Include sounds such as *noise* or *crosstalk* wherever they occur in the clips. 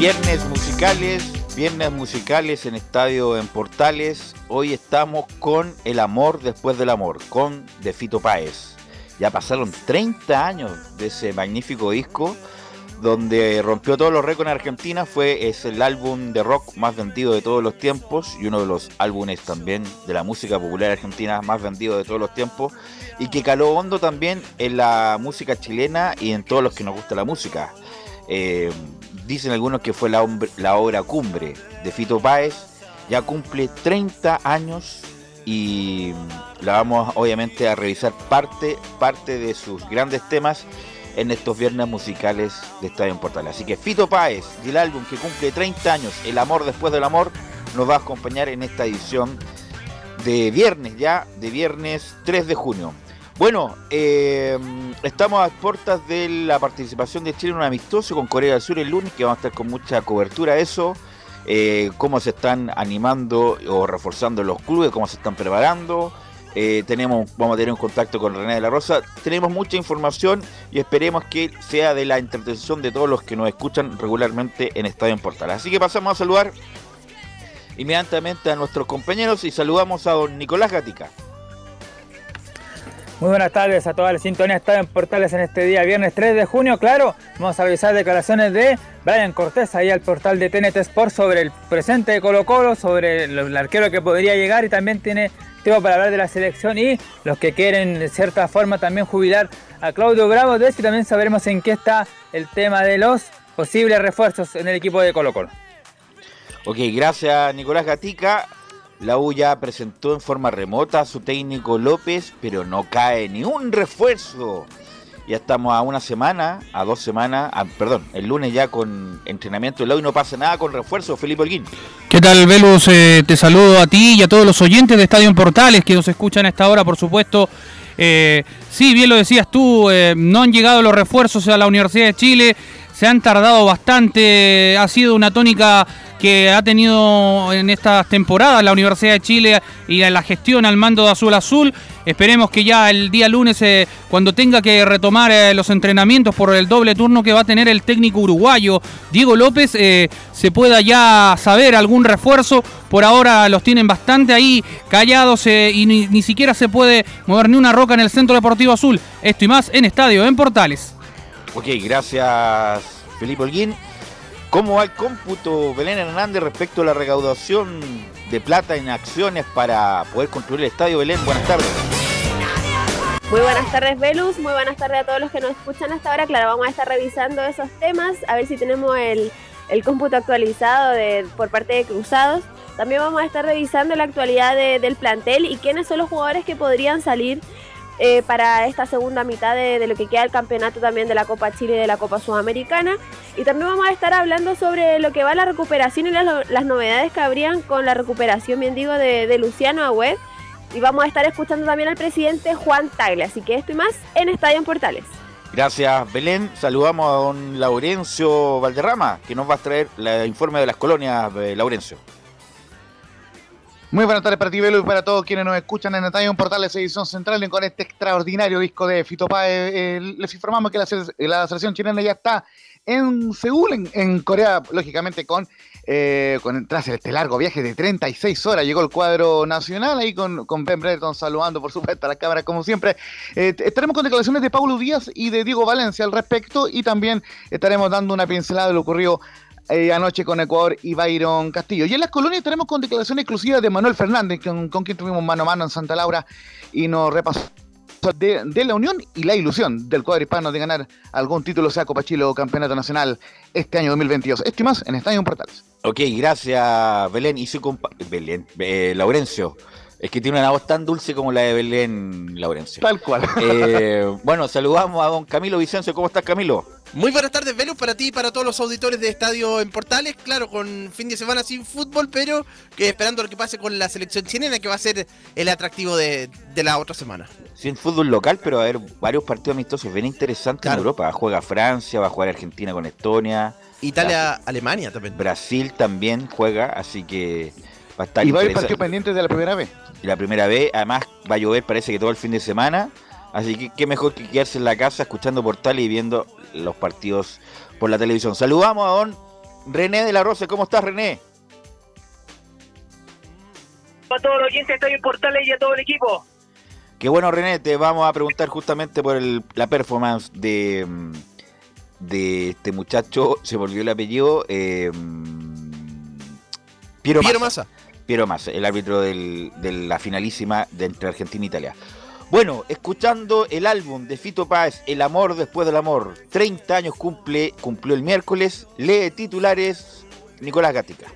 Viernes musicales en Estadio en Portales. Hoy estamos con El Amor Después del Amor, con De Fito Páez. Ya pasaron 30 años de ese magnífico disco, donde rompió todos los récords en Argentina. Fue, es el álbum de rock más vendido de todos los tiempos y uno de los álbumes también de la música popular argentina más vendido de todos los tiempos. Y que caló hondo también en la música chilena y en todos los que nos gusta la música. Eh, dicen algunos que fue la, obra cumbre de Fito Páez, ya cumple 30 años y la vamos obviamente a revisar parte, parte de sus grandes temas en estos viernes musicales de Estadio en Portal. Así que Fito Páez, del álbum que cumple 30 años, El amor después del amor, nos va a acompañar en esta edición de viernes ya, de viernes 3 de junio. Bueno, eh, estamos a puertas de la participación de Chile en un amistoso con Corea del Sur el lunes, que vamos a estar con mucha cobertura de eso, eh, cómo se están animando o reforzando los clubes, cómo se están preparando. Eh, tenemos, vamos a tener un contacto con René de la Rosa. Tenemos mucha información y esperemos que sea de la entretención de todos los que nos escuchan regularmente en Estadio en Portal. Así que pasamos a saludar inmediatamente a nuestros compañeros y saludamos a don Nicolás Gatica. Muy buenas tardes a toda la sintonía Estadio en Portales en este día, viernes 3 de junio. Claro, vamos a revisar declaraciones de Brian Cortés ahí al portal de TNT Sport sobre el presente de Colo Colo, sobre el arquero que podría llegar y también tiene tema para hablar de la selección y los que quieren de cierta forma también jubilar a Claudio Bravo. De eso también sabremos en qué está el tema de los posibles refuerzos en el equipo de Colo Colo. Ok, gracias Nicolás Gatica. La U ya presentó en forma remota a su técnico López, pero no cae ni un refuerzo. Ya estamos a una semana, a dos semanas, perdón, el lunes ya con entrenamiento de la y no pasa nada con refuerzo. Felipe Holguín. ¿Qué tal, Velus? Eh, te saludo a ti y a todos los oyentes de Estadio en Portales que nos escuchan a esta hora, por supuesto. Eh, sí, bien lo decías tú, eh, no han llegado los refuerzos a la Universidad de Chile se han tardado bastante, ha sido una tónica que ha tenido en estas temporadas la Universidad de Chile y la gestión al mando de Azul Azul. Esperemos que ya el día lunes, eh, cuando tenga que retomar eh, los entrenamientos por el doble turno que va a tener el técnico uruguayo Diego López, eh, se pueda ya saber algún refuerzo. Por ahora los tienen bastante ahí callados y ni, ni siquiera se puede mover ni una roca en el Centro Deportivo Azul. Esto y más en Estadio, en Portales. Ok, gracias Felipe Holguín. ¿Cómo va el cómputo Belén Hernández respecto a la recaudación de plata en acciones para poder construir el estadio Belén? Buenas tardes. Muy buenas tardes, Velus. Muy buenas tardes a todos los que nos escuchan hasta ahora. Claro, vamos a estar revisando esos temas, a ver si tenemos el, cómputo actualizado por parte de Cruzados. También vamos a estar revisando la actualidad del plantel y quiénes son los jugadores que podrían salir eh, para esta segunda mitad de, lo que queda el campeonato también de la Copa Chile y de la Copa Sudamericana. Y también vamos a estar hablando sobre lo que va la recuperación y las, novedades que habrían con la recuperación, bien digo, de, Luciano Agüed. Y vamos a estar escuchando también al presidente Juan Tagle. Así que esto y más en Estadio en Portales. Gracias, Belén. Saludamos a don Laurencio Valderrama, que nos va a traer el informe de las colonias, eh, Laurencio. Muy buenas tardes para ti, Velo, y para todos quienes nos escuchan en Estadio Portales Edición Central con este extraordinario disco de Fito Páez. Eh, les informamos que la, selección chilena ya está en Seúl, en, Corea, lógicamente con, eh, con tras este largo viaje de 36 horas. Llegó el cuadro nacional ahí con, con Ben Breton saludando, por supuesto, a la cámara como siempre. Eh, estaremos con declaraciones de Paulo Díaz y de Diego Valencia al respecto y también estaremos dando una pincelada de lo ocurrido eh, anoche con Ecuador y Byron Castillo. Y en las colonias tenemos con declaración exclusiva de Manuel Fernández, con, quien tuvimos mano a mano en Santa Laura y nos repasó de, la unión y la ilusión del cuadro hispano de ganar algún título, sea Copa Chile o Campeonato Nacional este año 2022. Esto y más en Estadio Portales. Ok, gracias Belén y su compa Belén, eh, Laurencio. Es que tiene una voz tan dulce como la de Belén Laurencio. Tal cual. Eh, *laughs* bueno, saludamos a don Camilo Vicencio. ¿Cómo estás, Camilo? Muy buenas tardes, Velus, para ti y para todos los auditores de Estadio en Portales. Claro, con fin de semana sin fútbol, pero que esperando lo que pase con la selección chilena, que va a ser el atractivo de, la otra semana. Sin fútbol local, pero va a haber varios partidos amistosos bien interesantes en Europa. Juega Francia, va a jugar Argentina con Estonia. Italia, Alemania también. Brasil también juega, así que va a estar Y va a haber partido pendiente de la primera vez y la primera vez. Además, va a llover, parece que todo el fin de semana. Así que qué mejor que quedarse en la casa escuchando portales y viendo los partidos por la televisión. Saludamos a don René de la Rosa. ¿Cómo estás, René? A todos los oyentes estoy en portales y a todo el equipo. Qué bueno, René. Te vamos a preguntar justamente por la performance de, de este muchacho. Se volvió el apellido. Eh, Piero, Piero Massa. Piero más, el árbitro de la finalísima de entre Argentina e Italia. Bueno, escuchando el álbum de Fito Páez, El amor después del amor, 30 años cumple, cumplió el miércoles, lee titulares Nicolás Gatica.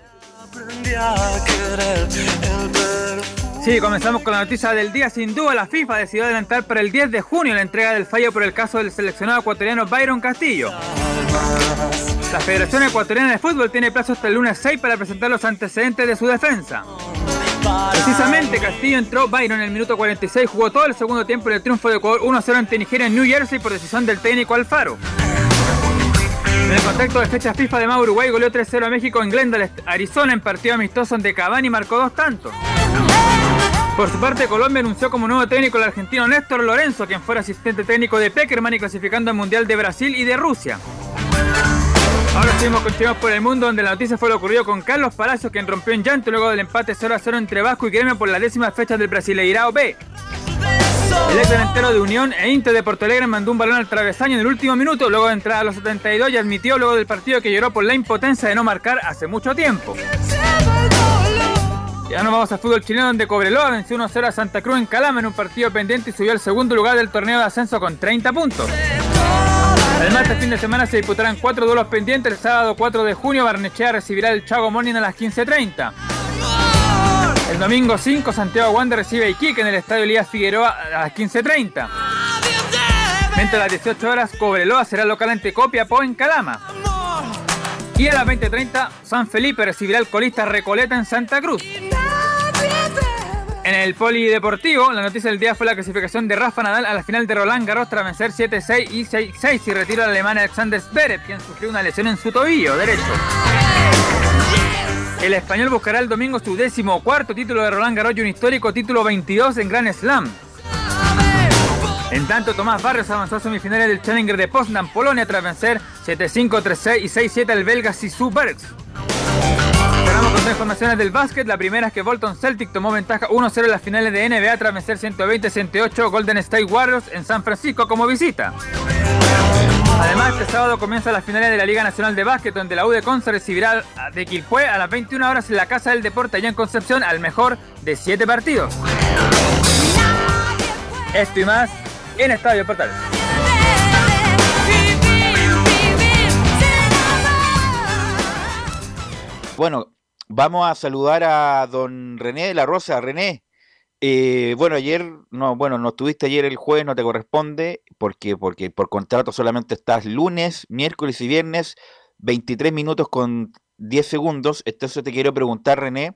Sí, comenzamos con la noticia del día. Sin duda, la FIFA decidió adelantar para el 10 de junio la entrega del fallo por el caso del seleccionado ecuatoriano Byron Castillo. La Federación Ecuatoriana de Fútbol tiene plazo hasta el lunes 6 para presentar los antecedentes de su defensa. Precisamente Castillo entró, Byron en el minuto 46 jugó todo el segundo tiempo en el triunfo de Ecuador 1-0 ante Nigeria en New Jersey por decisión del técnico Alfaro. En el contexto de fecha FIFA de Uruguay goleó 3-0 a México en Glendale, Arizona en partido amistoso donde Cavani marcó dos tantos. Por su parte, Colombia anunció como nuevo técnico al argentino Néstor Lorenzo, quien fuera asistente técnico de Peckerman y clasificando al Mundial de Brasil y de Rusia. Ahora seguimos continuamos por el mundo donde la noticia fue lo ocurrido con Carlos Palacios quien rompió en llanto luego del empate 0 a 0 entre Vasco y Gremio por la décima fecha del Brasileirao B. El ex delantero de Unión e Inter de Porto Alegre mandó un balón al travesaño en el último minuto luego de entrar a los 72 y admitió luego del partido que lloró por la impotencia de no marcar hace mucho tiempo. Ya nos vamos al fútbol chileno donde Cobreloa venció 1-0 a Santa Cruz en Calama en un partido pendiente y subió al segundo lugar del torneo de ascenso con 30 puntos. Además, este fin de semana se disputarán cuatro duelos pendientes. El sábado 4 de junio, Barnechea recibirá el Chago Morning a las 15.30. El domingo 5, Santiago Wander recibe a Iquique en el Estadio Elías Figueroa a las 15.30. Mientras a las 18 horas, Cobreloa será local ante Copiapó en Calama. Y a las 20.30, San Felipe recibirá el colista Recoleta en Santa Cruz. En el polideportivo, la noticia del día fue la clasificación de Rafa Nadal a la final de Roland Garros tras vencer 7-6 y 6-6 y retiro al alemán Alexander Zverev, quien sufrió una lesión en su tobillo derecho. El español buscará el domingo su décimo cuarto título de Roland Garros y un histórico título 22 en Grand Slam. En tanto, Tomás Barrios avanzó a semifinales del Challenger de Poznan, Polonia, tras vencer 7-5, 3-6 y 6-7 al belga Sisu Bergs. Cerramos con dos informaciones del básquet. La primera es que Bolton Celtic tomó ventaja 1-0 en las finales de NBA tras vencer 120-108 Golden State Warriors en San Francisco como visita. Además, este sábado comienza las finales de la Liga Nacional de Básquet, donde la U de Conce recibirá de Quilpué a las 21 horas en la Casa del Deporte allá en Concepción al mejor de 7 partidos. Esto y más en Estadio Portales. Bueno, vamos a saludar a don René de la Rosa. René, eh, bueno, ayer, no, bueno, no estuviste ayer el jueves, no te corresponde, porque, porque por contrato solamente estás lunes, miércoles y viernes, 23 minutos con 10 segundos. Entonces te quiero preguntar, René,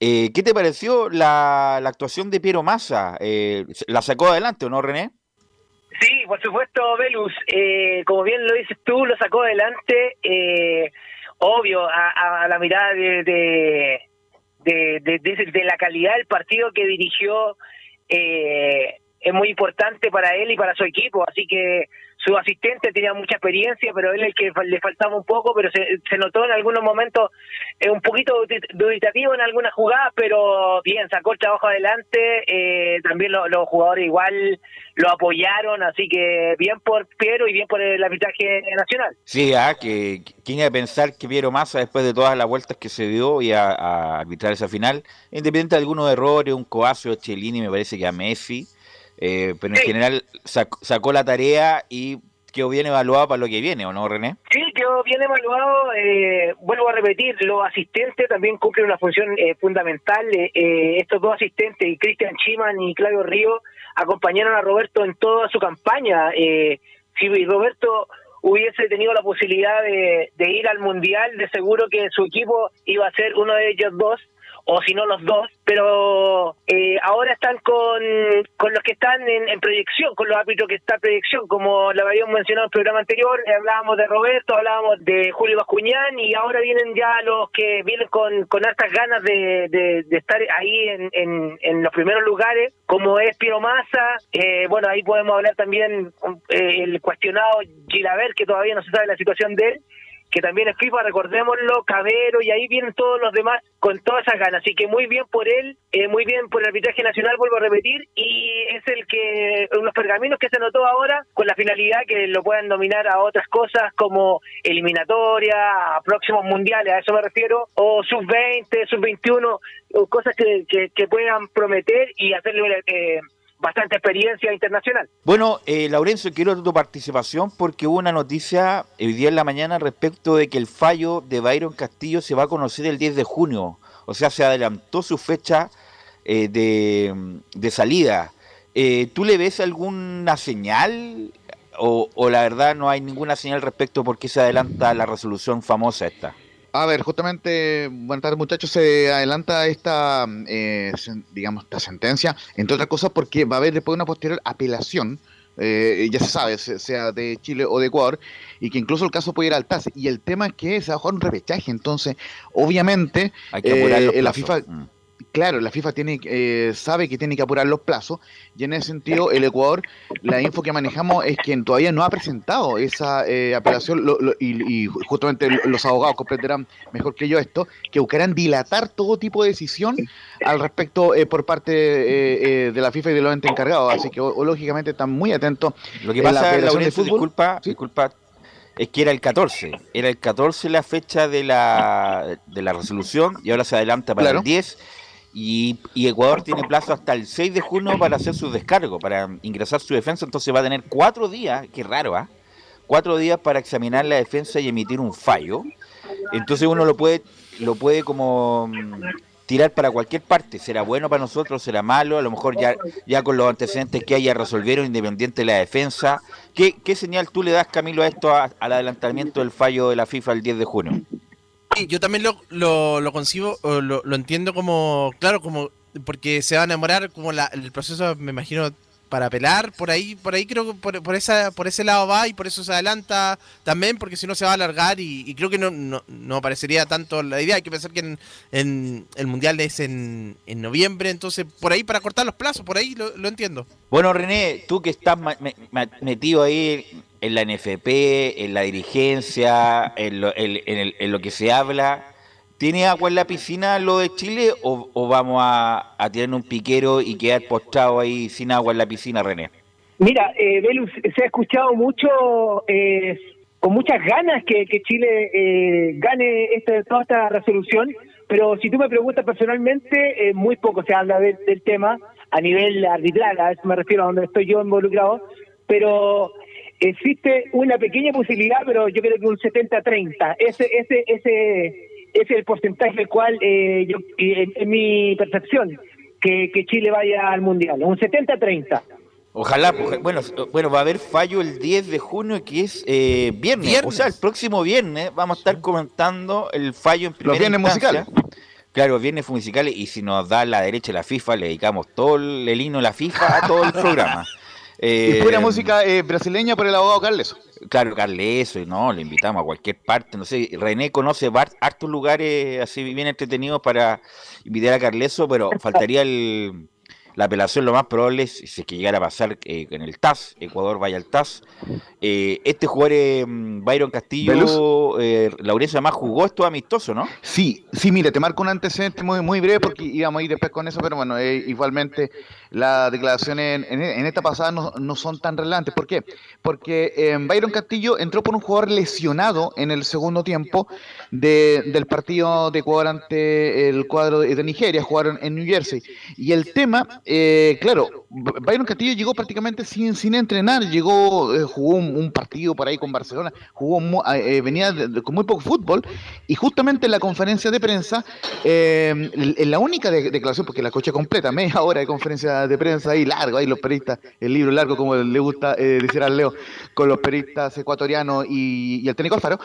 eh, ¿qué te pareció la, la actuación de Piero Massa? Eh, ¿La sacó adelante o no, René? Sí, por supuesto, Velus. Eh, como bien lo dices tú, lo sacó adelante. Eh, obvio, a, a la mirada de, de, de, la calidad del partido que dirigió, eh, es muy importante para él y para su equipo. Así que su asistente tenía mucha experiencia, pero él el que le faltaba un poco, pero se, notó en algunos momentos eh, un poquito dubit- dubitativo en algunas jugadas, pero bien, sacó el trabajo adelante. eh, también lo- los jugadores igual lo apoyaron, así que bien por Piero y bien por el arbitraje nacional. Sí, ah, que quién iba a pensar que Piero Massa, después de todas las vueltas que se dio, iba a, a arbitrar esa final, independiente de algunos errores, un coazo de Chelini, me parece que a Messi, eh, pero en Sí. general sac- sacó la tarea y quedó bien evaluado para lo que viene, ¿o no, René? Sí, quedó bien evaluado. Eh, vuelvo a repetir, los asistentes también cumplen una función eh, fundamental. Eh, eh, estos dos asistentes, Cristian Chiman y Claudio Río, acompañaron a Roberto en toda su campaña. Eh, si Roberto hubiese tenido la posibilidad de, de ir al Mundial, de seguro que su equipo iba a ser uno de ellos dos o si no los dos, pero eh, ahora están con, con los que están en, en proyección, con los árbitros que están en proyección, como lo habíamos mencionado en el programa anterior, eh, hablábamos de Roberto, hablábamos de Julio Bascuñán y ahora vienen ya los que vienen con, con hartas ganas de, de, de estar ahí en, en, en los primeros lugares, como es Piero Massa, eh, bueno, ahí podemos hablar también eh, el cuestionado Gilaver, que todavía no se sabe la situación de él, que también es FIFA, recordémoslo, Cabero, y ahí vienen todos los demás con todas esas ganas. Así que muy bien por él, eh, muy bien por el arbitraje nacional, vuelvo a repetir, y es el que, los pergaminos que se notó ahora, con la finalidad que lo puedan dominar a otras cosas como eliminatoria, a próximos mundiales, a eso me refiero, o sub-20, sub-21, o cosas que, que, que puedan prometer y hacerle eh, bastante experiencia internacional. Bueno, eh, Laurencio, quiero tu participación porque hubo una noticia hoy día en la mañana respecto de que el fallo de Byron Castillo se va a conocer el 10 de junio. O sea, se adelantó su fecha eh, de, de salida. Eh, ¿Tú le ves alguna señal o, o la verdad no hay ninguna señal respecto por qué se adelanta la resolución famosa esta? A ver, justamente, buenas tardes muchachos, se adelanta esta, eh, digamos, esta sentencia, entre otras cosas porque va a haber después una posterior apelación, eh, ya se sabe, se- sea de Chile o de Ecuador, y que incluso el caso puede ir al TAS. Y el tema es que se va a jugar un repechaje, entonces, obviamente, Hay que Eh, la. FIFA- Mm. Claro, la FIFA tiene, eh, sabe que tiene que apurar los plazos y en ese sentido el Ecuador, la info que manejamos es que todavía no ha presentado esa eh, apelación lo- lo- y, y justamente lo- los abogados comprenderán mejor que yo esto, que buscarán dilatar todo tipo de decisión al respecto eh, por parte eh, eh, de la FIFA y de los entes encargados. Así que o- o, lógicamente están muy atentos. Lo que la pasa, Federación de disculpa, sí. disculpa, es que era el 14. Era el 14 la fecha de la, de la resolución y ahora se adelanta para Claro. el 10. Y, y Ecuador tiene plazo hasta el 6 de junio para hacer su descargo, para ingresar su defensa. Entonces va a tener cuatro días, qué raro, ¿ah? Cuatro días para examinar la defensa y emitir un fallo. Entonces uno lo puede, lo puede como mm, tirar para cualquier parte. Será bueno para nosotros, será malo. A lo mejor ya, ya con los antecedentes que haya resolvieron independiente de la defensa. ¿Qué, qué señal tú le das, Camilo, a esto, a- al adelantamiento del fallo de la FIFA el 10 de junio? Yo también lo, lo, lo concibo, lo, lo entiendo como, claro, como porque se va a enamorar como la, el proceso, me imagino, para apelar, por ahí, por ahí creo que por, por, esa, por ese lado va y por eso se adelanta también, porque si no se va a alargar y, y creo que no, no, no, parecería tanto la idea. Hay que pensar que en, en el Mundial es en, en, noviembre, entonces por ahí para cortar los plazos, por ahí lo, lo entiendo. Bueno, René, tú que estás metido ahí en la NFP, en la dirigencia, en lo, en, en, en lo que se habla, ¿Tiene agua en la piscina lo de Chile o, o vamos a, tirar un piquero y quedar postrado ahí sin agua en la piscina, René? Mira, eh, Velus, se ha escuchado mucho, eh, con muchas ganas que, que Chile eh, gane este, toda esta resolución, pero si tú me preguntas personalmente, eh, muy poco se habla de, del tema a nivel arbitral, a eso me refiero a donde estoy yo involucrado, pero existe una pequeña posibilidad, pero yo creo que un 70-30. Ese, ese, ese ese es el porcentaje el cual, eh, yo, en, en, mi percepción, que, que, Chile vaya al Mundial, un 70-30. Ojalá, bueno, bueno, va a haber fallo el 10 de junio, que es eh, viernes. viernes. O sea, el próximo viernes vamos a estar comentando el fallo en primera Los viernes musicales. Claro, viernes musicales, y si nos da la derecha la FIFA, le dedicamos todo el, hino de la FIFA a todo el *laughs* programa. Eh, y pura música eh, brasileña por el abogado Carles. Claro, Carles, no, le invitamos a cualquier parte. No sé, René conoce hartos lugares así bien entretenidos para invitar a Carleso, pero faltaría el, la apelación lo más probable es, si es que llegara a pasar eh, en el TAS, Ecuador vaya al TAS. Eh, este jugador eh, Byron Castillo, eh, Laurencio además jugó esto amistoso, ¿no? Sí, sí, mire, te marco un antecedente muy, muy breve porque íbamos a ir después con eso, pero bueno, eh, igualmente las declaraciones en, en, esta pasada no, no, son tan relevantes. ¿Por qué? Porque Byron Castillo entró por un jugador lesionado en el segundo tiempo de, del partido de Ecuador ante el cuadro de, de Nigeria, jugaron en New Jersey. Y el tema eh, claro, Byron Castillo llegó prácticamente sin, sin entrenar, llegó, eh, jugó un, partido por ahí con Barcelona, jugó eh, venía de, con muy poco fútbol, y justamente en la conferencia de prensa, eh, en la única de, declaración, porque la coche completa, media hora de conferencia de prensa ahí largo, ahí los periodistas, el libro largo, como le gusta eh, decir al Leo, con los periodistas ecuatorianos y, y el técnico Alfaro,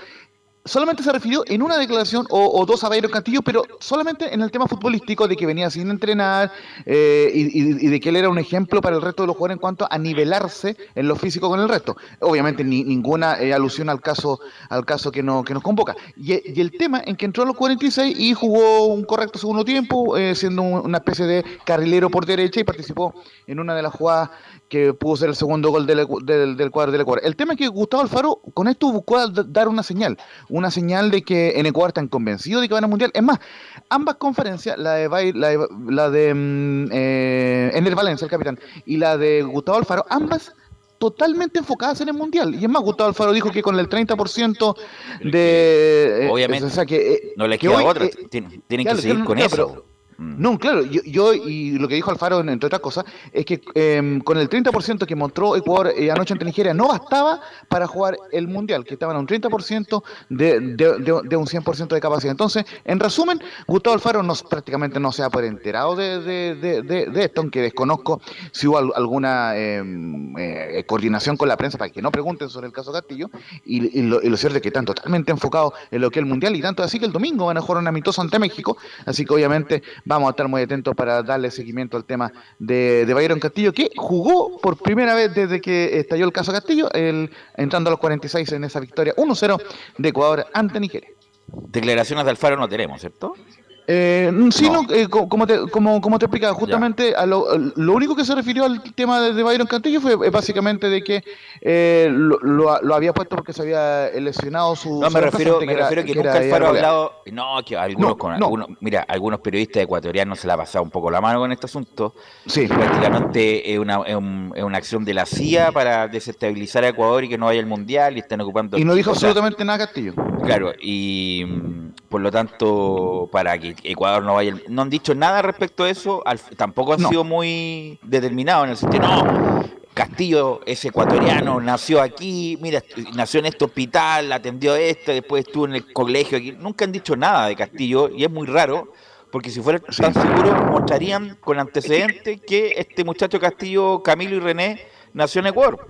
solamente se refirió en una declaración o, dos a Bayron Castillo, pero solamente en el tema futbolístico de que venía sin entrenar eh, y, de que él era un ejemplo para el resto de los jugadores en cuanto a nivelarse en lo físico con el resto. Obviamente ni, ninguna eh, alusión al caso al caso que, no, nos convoca. Y, el tema en que entró a los 46 y jugó un correcto segundo tiempo, eh, siendo un, una especie de carrilero por derecha y participó en una de las jugadas que pudo ser el segundo gol del, del, del cuadro del Ecuador. El tema es que Gustavo Alfaro con esto buscó dar una señal, una señal de que en Ecuador están convencidos de que van al Mundial. Es más, ambas conferencias, la de, la de, la de eh, en el Valencia, el capitán, y la de Gustavo Alfaro, ambas totalmente enfocadas en el Mundial. Y es más, Gustavo Alfaro dijo que con el 30% de... Eh, Obviamente, o sea, que, eh, no le queda que hoy, otra, eh, tienen, tienen claro, que seguir con eso. Pero, no, claro, yo, yo, y lo que dijo Alfaro, entre otras cosas, es que eh, con el 30% que mostró Ecuador eh, anoche ante Nigeria no bastaba para jugar el Mundial, que estaban a un 30% de, de, de, de, un 100% de capacidad. Entonces, en resumen, Gustavo Alfaro no, prácticamente no se ha por enterado de, esto, aunque desconozco si hubo alguna eh, eh, coordinación con la prensa para que no pregunten sobre el caso Castillo, y, y, lo, y, lo, cierto es que están totalmente enfocados en lo que es el Mundial, y tanto así que el domingo van a jugar un amistoso ante México, así que obviamente vamos a estar muy atentos para darle seguimiento al tema de, de Bayron Castillo, que jugó por primera vez desde que estalló el caso Castillo, el, entrando a los 46 en esa victoria 1-0 de Ecuador ante Nigeria. Declaraciones de Alfaro no tenemos, ¿cierto? Eh, sí, no. no eh, como, te, como, como te explicaba, justamente a lo, lo, único que se refirió al tema de, de Byron Cantillo fue eh, básicamente de que eh, lo, lo, lo, había puesto porque se había lesionado su. No, me refiero, me refiero que, que nunca Alfaro ha hablado. No, que algunos, no, con, no. Algunos, mira, algunos periodistas ecuatorianos se la ha pasado un poco la mano con este asunto. Sí. Prácticamente es una, es, un, es una acción de la CIA para desestabilizar a Ecuador y que no vaya al mundial y están ocupando. Y no dijo absolutamente nada Castillo. Claro, y por lo tanto, para que Ecuador no vaya. No han dicho nada respecto a eso, al, tampoco han no. sido muy determinados en el sentido, no, Castillo es ecuatoriano, nació aquí, mira, nació en este hospital, atendió esto, después estuvo en el colegio aquí. Nunca han dicho nada de Castillo y es muy raro, porque si fueran tan seguros, mostrarían con antecedentes que este muchacho Castillo, Camilo y René, nació en Ecuador.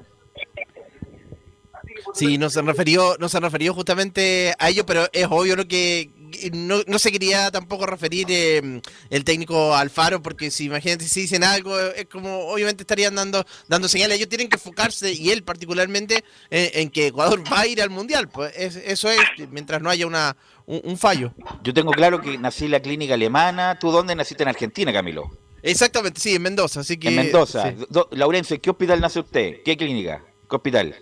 Sí, no se refirió, no se refirió justamente a ello, pero es obvio lo que no, no se quería tampoco referir eh, el técnico Alfaro, porque si imagínate si dicen algo, es como obviamente estarían dando, dando señales. Ellos tienen que enfocarse, y él particularmente, eh, en que Ecuador va a ir al Mundial. Pues eso es, mientras no haya una, un, fallo. Yo tengo claro que nací en la clínica alemana. ¿Tú dónde naciste en Argentina, Camilo? Exactamente, sí, en Mendoza. Así que, en Mendoza. Laurencio, ¿en qué hospital nace usted? ¿Qué clínica? ¿Qué hospital?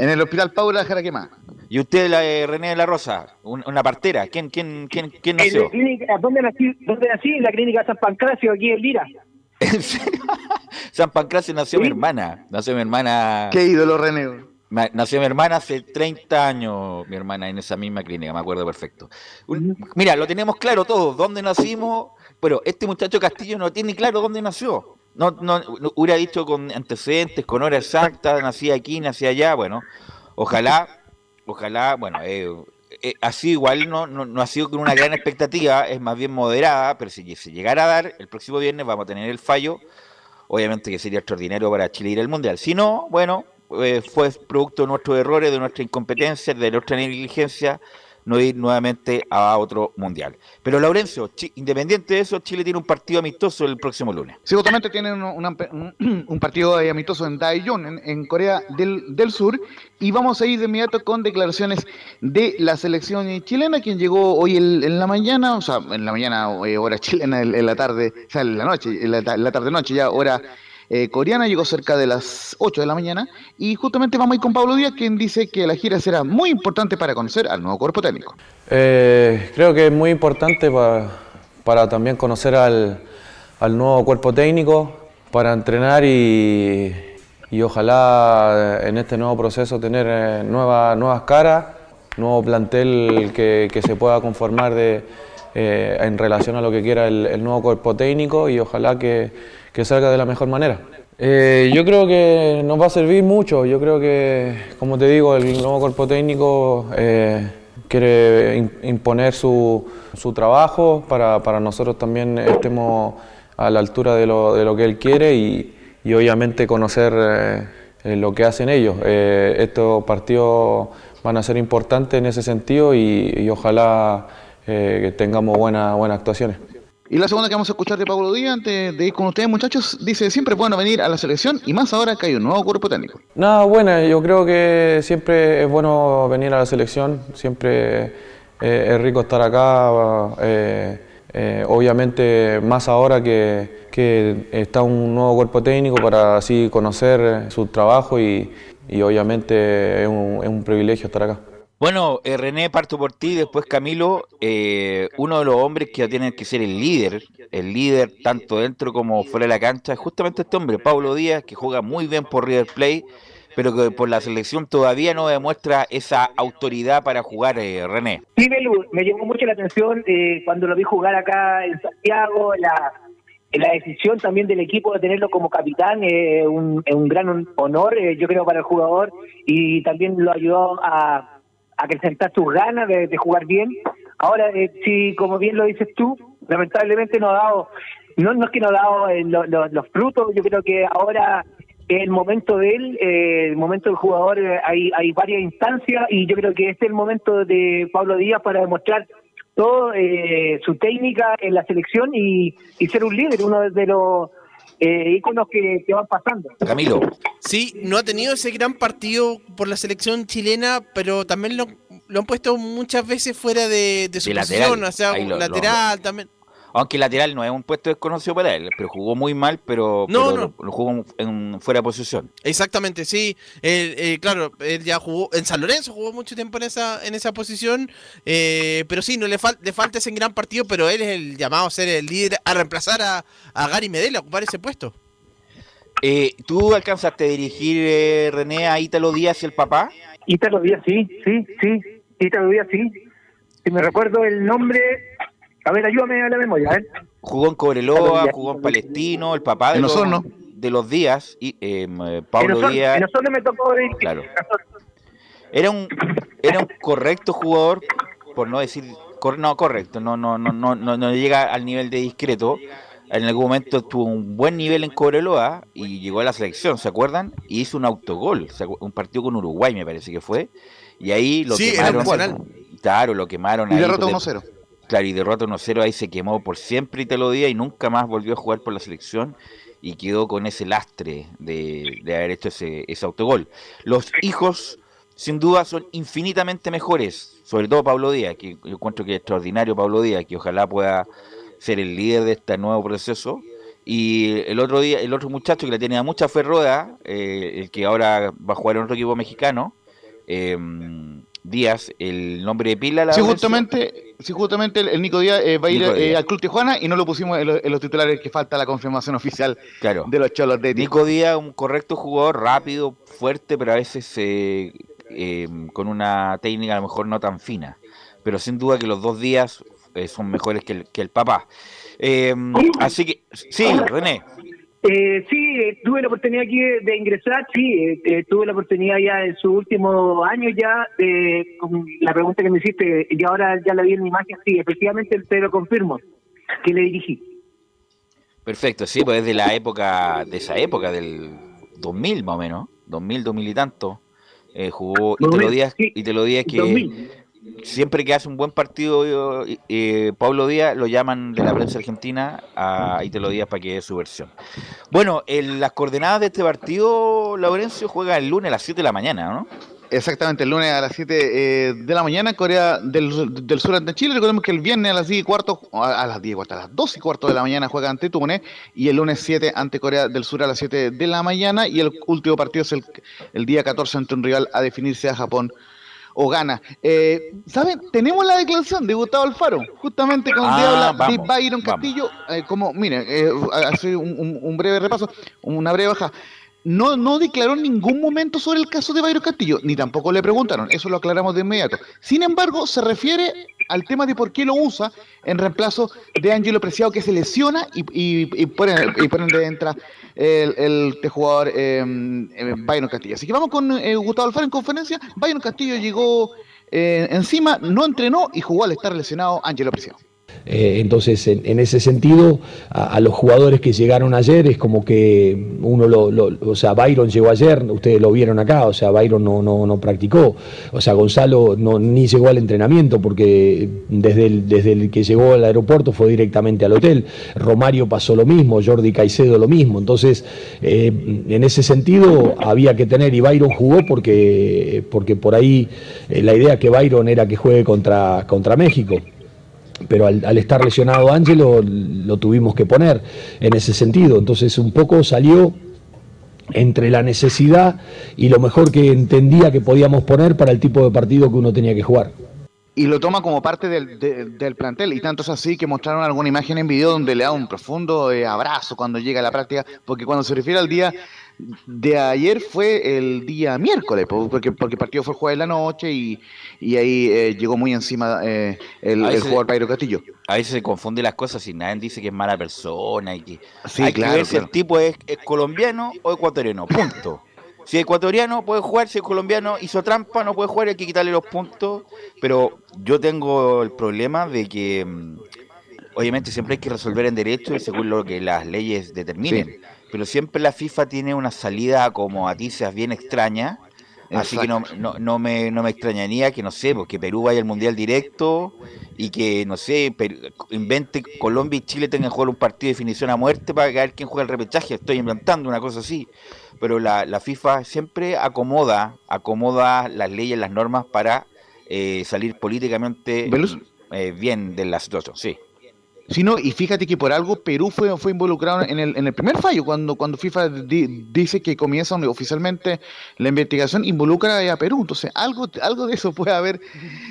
En el Hospital Paula Jaraquemá. ¿Y usted, la, eh, René de la Rosa, una partera? ¿Quién, quién, quién, quién nació? En clínica, ¿dónde, nací, ¿Dónde nací? En la clínica San Pancracio, aquí en Lira. *laughs* *laughs* San Pancracio nació mi hermana. Nació mi hermana. Qué ídolo, René. Nació mi hermana hace 30 años, mi hermana, en esa misma clínica, me acuerdo perfecto. Mira, lo tenemos claro todos, dónde nacimos, pero este muchacho Castillo no tiene claro dónde nació. No, no, hubiera dicho con antecedentes, con hora exacta, nací aquí, nací allá, bueno, ojalá, ojalá, bueno, eh, eh, así igual no, no, ha sido con una gran expectativa, es más bien moderada, pero si se llegara a dar, el próximo viernes vamos a tener el fallo, obviamente que sería extraordinario para Chile ir al Mundial. Si no, bueno, eh, fue producto de nuestros errores, de nuestra incompetencia, de nuestra negligencia, no ir nuevamente a otro mundial. Pero Laurencio, independiente de eso, Chile tiene un partido amistoso el próximo lunes. Sí, justamente tiene un, partido amistoso en Daejeon, en, Corea del, Sur, y vamos a ir de inmediato con declaraciones de la selección chilena, quien llegó hoy en, la mañana, o sea, en la mañana, eh, hora chilena, en, la tarde, o sea, en la noche, en la tarde-noche, ya hora eh, llegó cerca de las 8 de la mañana y justamente vamos a ir con Pablo Díaz, quien dice que la gira será muy importante para conocer al nuevo cuerpo técnico. Eh, creo que es muy importante para, también conocer al, nuevo cuerpo técnico, para entrenar y, ojalá en este nuevo proceso tener eh, nuevas, nuevas caras, nuevo plantel que, se pueda conformar de, en relación a lo que quiera el nuevo cuerpo técnico y ojalá que que salga de la mejor manera. Eh, yo creo que nos va a servir mucho, yo creo que, como te digo, el nuevo cuerpo técnico eh, quiere imponer su, su trabajo para, para, nosotros también estemos a la altura de lo, de lo que él quiere y, y obviamente conocer eh, lo que hacen ellos. estos partidos van a ser importantes en ese sentido y, y ojalá que tengamos buenas buenas actuaciones. Y la segunda que vamos a escuchar de Pablo Díaz, antes de ir con ustedes muchachos, dice, siempre pueden venir a la selección y más ahora que hay un nuevo cuerpo técnico. No, bueno, yo creo que siempre es bueno venir a la selección, siempre eh, es rico estar acá, eh, eh, obviamente más ahora que, que, está un nuevo cuerpo técnico para así conocer su trabajo y, y obviamente es un, es un privilegio estar acá. Bueno, eh, René, parto por ti, después Camilo, eh, uno de los hombres que tiene que ser el líder, el líder tanto dentro como fuera de la cancha, es justamente este hombre, Pablo Díaz, que juega muy bien por River Plate, pero que por la selección todavía no demuestra esa autoridad para jugar, eh, René. Sí, me llamó mucho la atención cuando lo vi jugar acá en Santiago, la, la decisión también del equipo de tenerlo como capitán es un, un, gran honor, yo creo, para el jugador y también lo ayudó a acrecentar sus ganas de, jugar bien. Ahora, eh, si como bien lo dices tú, lamentablemente no ha dado, no, no es que no ha dado eh, los frutos, yo creo que ahora el momento de él, eh, el momento del jugador, hay, hay varias instancias y yo creo que este es el momento de Pablo Díaz para demostrar todo su técnica en la selección y, y ser un líder, uno de los eh, íconos que, van pasando. Camilo. Sí, no ha tenido ese gran partido por la selección chilena, pero también lo, lo han puesto muchas veces fuera de, su posición, o sea, lateral también. Aunque lateral no es un puesto desconocido para él, pero jugó muy mal, pero, no, Lo, jugó en fuera de posición. Exactamente, sí. Eh, claro, él ya jugó en San Lorenzo, jugó mucho tiempo en esa en esa posición, eh, pero sí, no le, le falta ese gran partido, pero él es el llamado a ser el líder, a reemplazar a, a Gary Medel, a ocupar ese puesto. Eh, ¿Tú alcanzaste a dirigir, René, a Ítalo Díaz y el papá? Ítalo Díaz, sí, sí, sí. Ítalo Díaz, sí. Si me recuerdo el nombre, a ver, ayúdame a la memoria, ¿eh? Jugó en Cobreloa, jugó en Palestino, el papá de, los, de los días, y, eh, Pablo Díaz. En nosotros me tocó Claro. Era un, era un correcto jugador, por no decir, no, correcto, no, no, no, no, no, no llega al nivel de discreto. En algún momento tuvo un buen nivel en Cobreloa y llegó a la selección, ¿se acuerdan? Y hizo un autogol, un partido con Uruguay me parece que fue. Y ahí lo sí, quemaron. Claro, lo quemaron Y ahí. derrota pues, 1-0. Claro, y derrota 1-0, ahí se quemó por siempre Italo Díaz y nunca más volvió a jugar por la selección y quedó con ese lastre de, de haber hecho ese, ese autogol. Los hijos, sin duda, son infinitamente mejores, sobre todo Pablo Díaz, que yo encuentro que es extraordinario Pablo Díaz, que ojalá pueda ser el líder de este nuevo proceso. Y el otro día, el otro muchacho que le tenía mucha fe Rueda, eh, el que ahora va a jugar en otro equipo mexicano, eh, Díaz, el nombre de pila. la Sí, justamente, sí, justamente el, el Nico Díaz eh, va a ir eh, al Club Tijuana y no lo pusimos en, lo- en los titulares que falta la confirmación oficial Claro. de los cholos de Nico Díaz, un correcto jugador, rápido, fuerte, pero a veces eh, con una técnica a lo mejor no tan fina. Pero sin duda que los dos días eh, son mejores que el, que el papá. Así que, sí, René. Eh, sí, eh, tuve la oportunidad aquí de, de ingresar, sí, eh, eh, tuve la oportunidad ya en su último año ya, eh, con la pregunta que me hiciste, y ahora ya la vi en mi imagen, sí, efectivamente te lo confirmo, que le dirigí. Perfecto, sí, pues desde la época, de esa época, del 2000 más o menos, 2000, 2000 y tanto, jugó y te lo días, y te lo días que 2000. Siempre que hace un buen partido eh, eh, Pablo Díaz lo llaman de la prensa argentina a Itelo Díaz para que dé su versión. Bueno, en las coordenadas de este partido, Laurencio juega el lunes a las 7 de la mañana, ¿no? Exactamente, el lunes a las 7 eh, de la mañana, Corea del, Sur ante Chile. Recordemos que el viernes a las 10 y cuarto, a, las 10 y cuarto, a las 2 y cuarto de la mañana juega ante Túnez y el lunes 7 ante Corea del Sur a las 7 de la mañana y el último partido es el día 14 ante un rival a definirse a Japón o gana. Eh, ¿Saben? Tenemos la declaración de Gustavo Alfaro, justamente con Ah, habla de Byron. Castillo, eh, como, miren, eh, hace un- un breve repaso, una breve baja. No, no declaró en ningún momento sobre el caso de Byron Castillo, ni tampoco le preguntaron, eso lo aclaramos de inmediato. Sin embargo, se refiere al tema de por qué lo usa en reemplazo de Angelo Preciado, que se lesiona y, y, y por, y ende entra el, el jugador eh, eh, Byron Castillo. Así que vamos con eh, Gustavo Alfaro en conferencia. Byron Castillo llegó eh, encima, no entrenó y jugó al estar lesionado Angelo Preciado. Eh, entonces, en, ese sentido, a, a los jugadores que llegaron ayer es como que uno lo, lo- o sea, Byron llegó ayer, ustedes lo vieron acá, o sea, Byron no, no, no practicó, o sea, Gonzalo no, ni llegó al entrenamiento porque desde el, desde el que llegó al aeropuerto fue directamente al hotel, Romario pasó lo mismo, Jordi Caicedo lo mismo, entonces, eh, en ese sentido había que tener, y Byron jugó porque, porque por ahí eh, la idea que Byron era que juegue contra, contra México pero al, estar lesionado Ángelo lo tuvimos que poner en ese sentido. Entonces un poco salió entre la necesidad y lo mejor que entendía que podíamos poner para el tipo de partido que uno tenía que jugar. y lo toma como parte del, de- del plantel. Y tanto es así que mostraron alguna imagen en video donde le da un profundo eh, abrazo cuando llega a la práctica, porque cuando se refiere al día de ayer fue el día miércoles, po- porque, porque el partido fue el jueves de la noche y, y ahí eh, llegó muy encima eh, el, Ahí el se- jugador Pairo Castillo. A veces se confunden las cosas y nadie dice que es mala persona y que Sí, hay claro, que ver si el tipo es, es colombiano o ecuatoriano, punto. Si es ecuatoriano puede jugar, si es colombiano hizo trampa, no puede jugar, hay que quitarle los puntos. Pero yo tengo el problema de que mm, obviamente siempre hay que resolver en derecho y según lo que las leyes determinen. Pero siempre la FIFA tiene una salida como a ti seas bien extraña. Así que no, no, no me, no me extrañaría que, no sé, porque Perú vaya al Mundial directo y que, no sé, invente Colombia y Chile tengan que jugar un partido de definición a muerte para ver quién juega el repechaje. Estoy inventando una cosa así. Pero la, la FIFA siempre acomoda, acomoda las leyes, las normas para eh, salir políticamente eh, bien de la situación, sí. Sí, no, y fíjate que por algo Perú fue, fue involucrado en el, en el primer fallo, cuando, cuando FIFA di- dice que comienza oficialmente la investigación, involucra a Perú. Entonces, algo, algo de eso *laughs* puede haber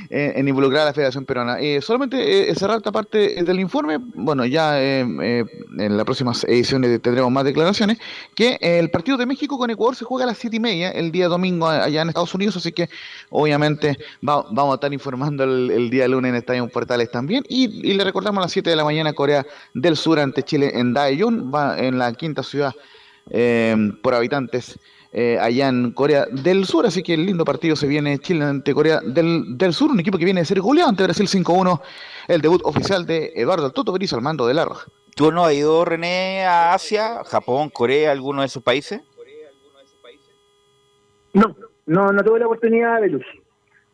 eh, en involucrar a la Federación Peruana. Eh, solamente eh, cerrar esta parte del informe, bueno, ya en las próximas ediciones tendremos más declaraciones, que el partido de México con Ecuador se juega a las siete y media el día domingo allá en Estados Unidos, así que obviamente va- vamos a estar informando el, el día lunes en Estadio Portales también. Y, y le recordamos a las 7 de la mañana Corea del Sur ante Chile en Daejeon, va en la quinta ciudad eh, por habitantes eh, allá en Corea del Sur. Así que el lindo partido se viene Chile ante Corea del, del Sur, un equipo que viene de ser goleado ante Brasil 5-1, el debut oficial de Eduardo Toto Berizzo al mando de la Roja. ¿Tú no has ido, René, a Asia, Japón, Corea, alguno de esos países? No, no, no tuve la oportunidad de luz.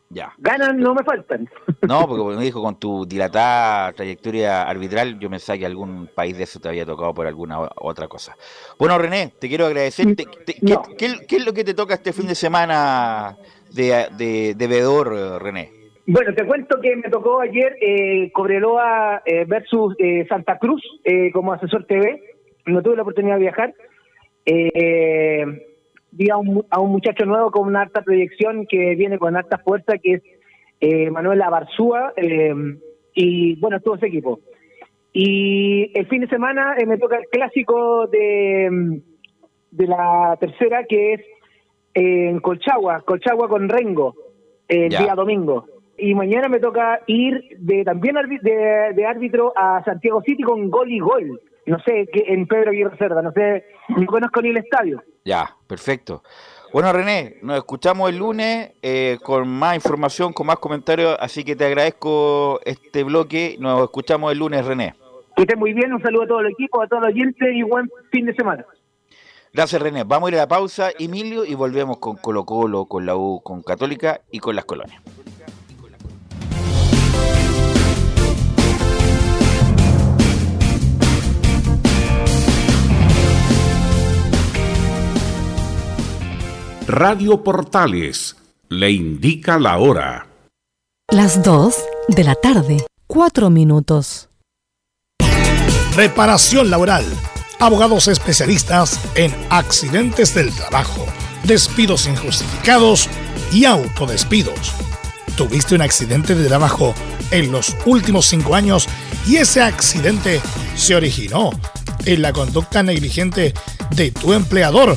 Ya. Ganan no me faltan. No, porque como dijo, con tu dilatada trayectoria arbitral, yo pensaba que algún país de eso te había tocado por alguna otra cosa. Bueno, René, te quiero agradecer. Te- te- ¿qué, No. qué- qué es lo que te toca este fin de semana de, de, de veedor, René? Bueno, te cuento que me tocó ayer eh, Cobreloa eh, versus eh, Santa Cruz eh, como asesor TV. No tuve la oportunidad de viajar. Eh, vi a un, a un muchacho nuevo con una alta proyección que viene con alta fuerza, que es eh, Manuel Abarzúa. eh, y bueno, estuvo ese equipo. Y el fin de semana eh, me toca el clásico de, de la tercera, que es en Colchagua, Colchagua con Rengo, el Ya. día domingo. Y mañana me toca ir de también de, de árbitro a Santiago City con gol y gol. No sé, que en Pedro Aguirre Cerda, no sé, no conozco ni el estadio. Ya, perfecto. Bueno, René, nos escuchamos el lunes eh, con más información, con más comentarios, así que te agradezco este bloque. Nos escuchamos el lunes, René. Que estén muy bien, un saludo a todo el equipo, a todos los oyentes y buen fin de semana. Gracias, René. Vamos a ir a la pausa, Emilio, y volvemos con Colo Colo, con la U, con Católica y con las colonias. Radio Portales le indica la hora. Las 2 de la tarde, 4 minutos. Reparación laboral. Abogados especialistas en accidentes del trabajo, despidos injustificados y autodespidos. ¿Tuviste un accidente de trabajo en los últimos cinco años y ese accidente se originó en la conducta negligente de tu empleador?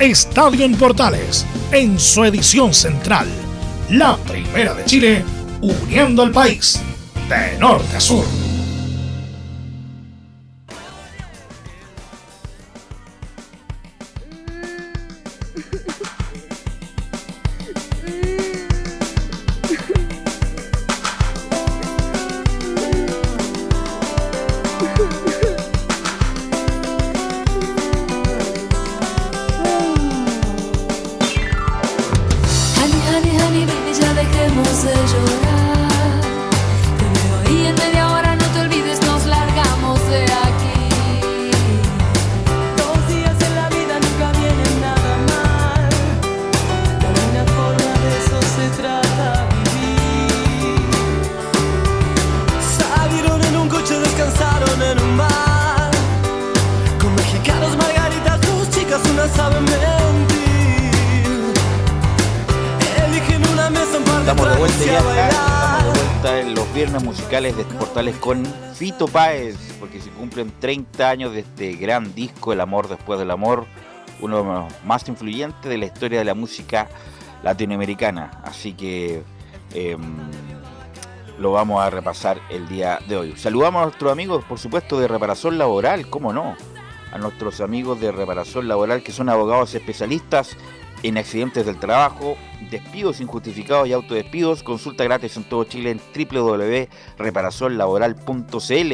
Estadio en Portales en su edición central. La primera de Chile, uniendo al país de norte a sur. Con Fito Páez, porque se cumplen 30 años de este gran disco, El amor después del amor, uno de los más influyentes de la historia de la música latinoamericana. Así que em, lo vamos a repasar el día de hoy. Saludamos a nuestros amigos, por supuesto, de reparación laboral, ¿cómo no? A nuestros amigos de reparación laboral que son abogados especialistas en accidentes del trabajo, despidos injustificados y autodespidos. Consulta gratis en todo Chile en www.reparacionlaboral.cl.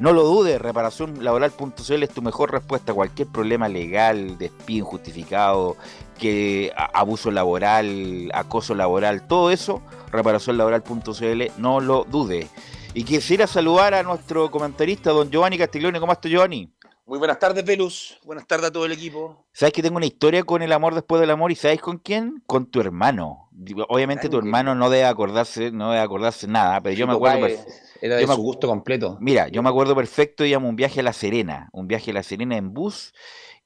No lo dudes, reparacionlaboral.cl es tu mejor respuesta a cualquier problema legal, despido injustificado, que abuso laboral, acoso laboral, todo eso, reparacionlaboral.cl, no lo dudes. Y quisiera saludar a nuestro comentarista, don Giovanni Castiglione. ¿Cómo estás, Giovanni? Muy buenas tardes, Velus. Buenas tardes a todo el equipo. ¿Sabes que tengo una historia con el amor después del amor? ¿Y sabes con quién? Con tu hermano. Obviamente tu hermano no debe acordarse, no debe acordarse nada, pero yo me acuerdo. Páez perfe- era de yo su gusto completo. Mira, yo me acuerdo perfecto, íbamos un viaje a La Serena, un viaje a La Serena en bus,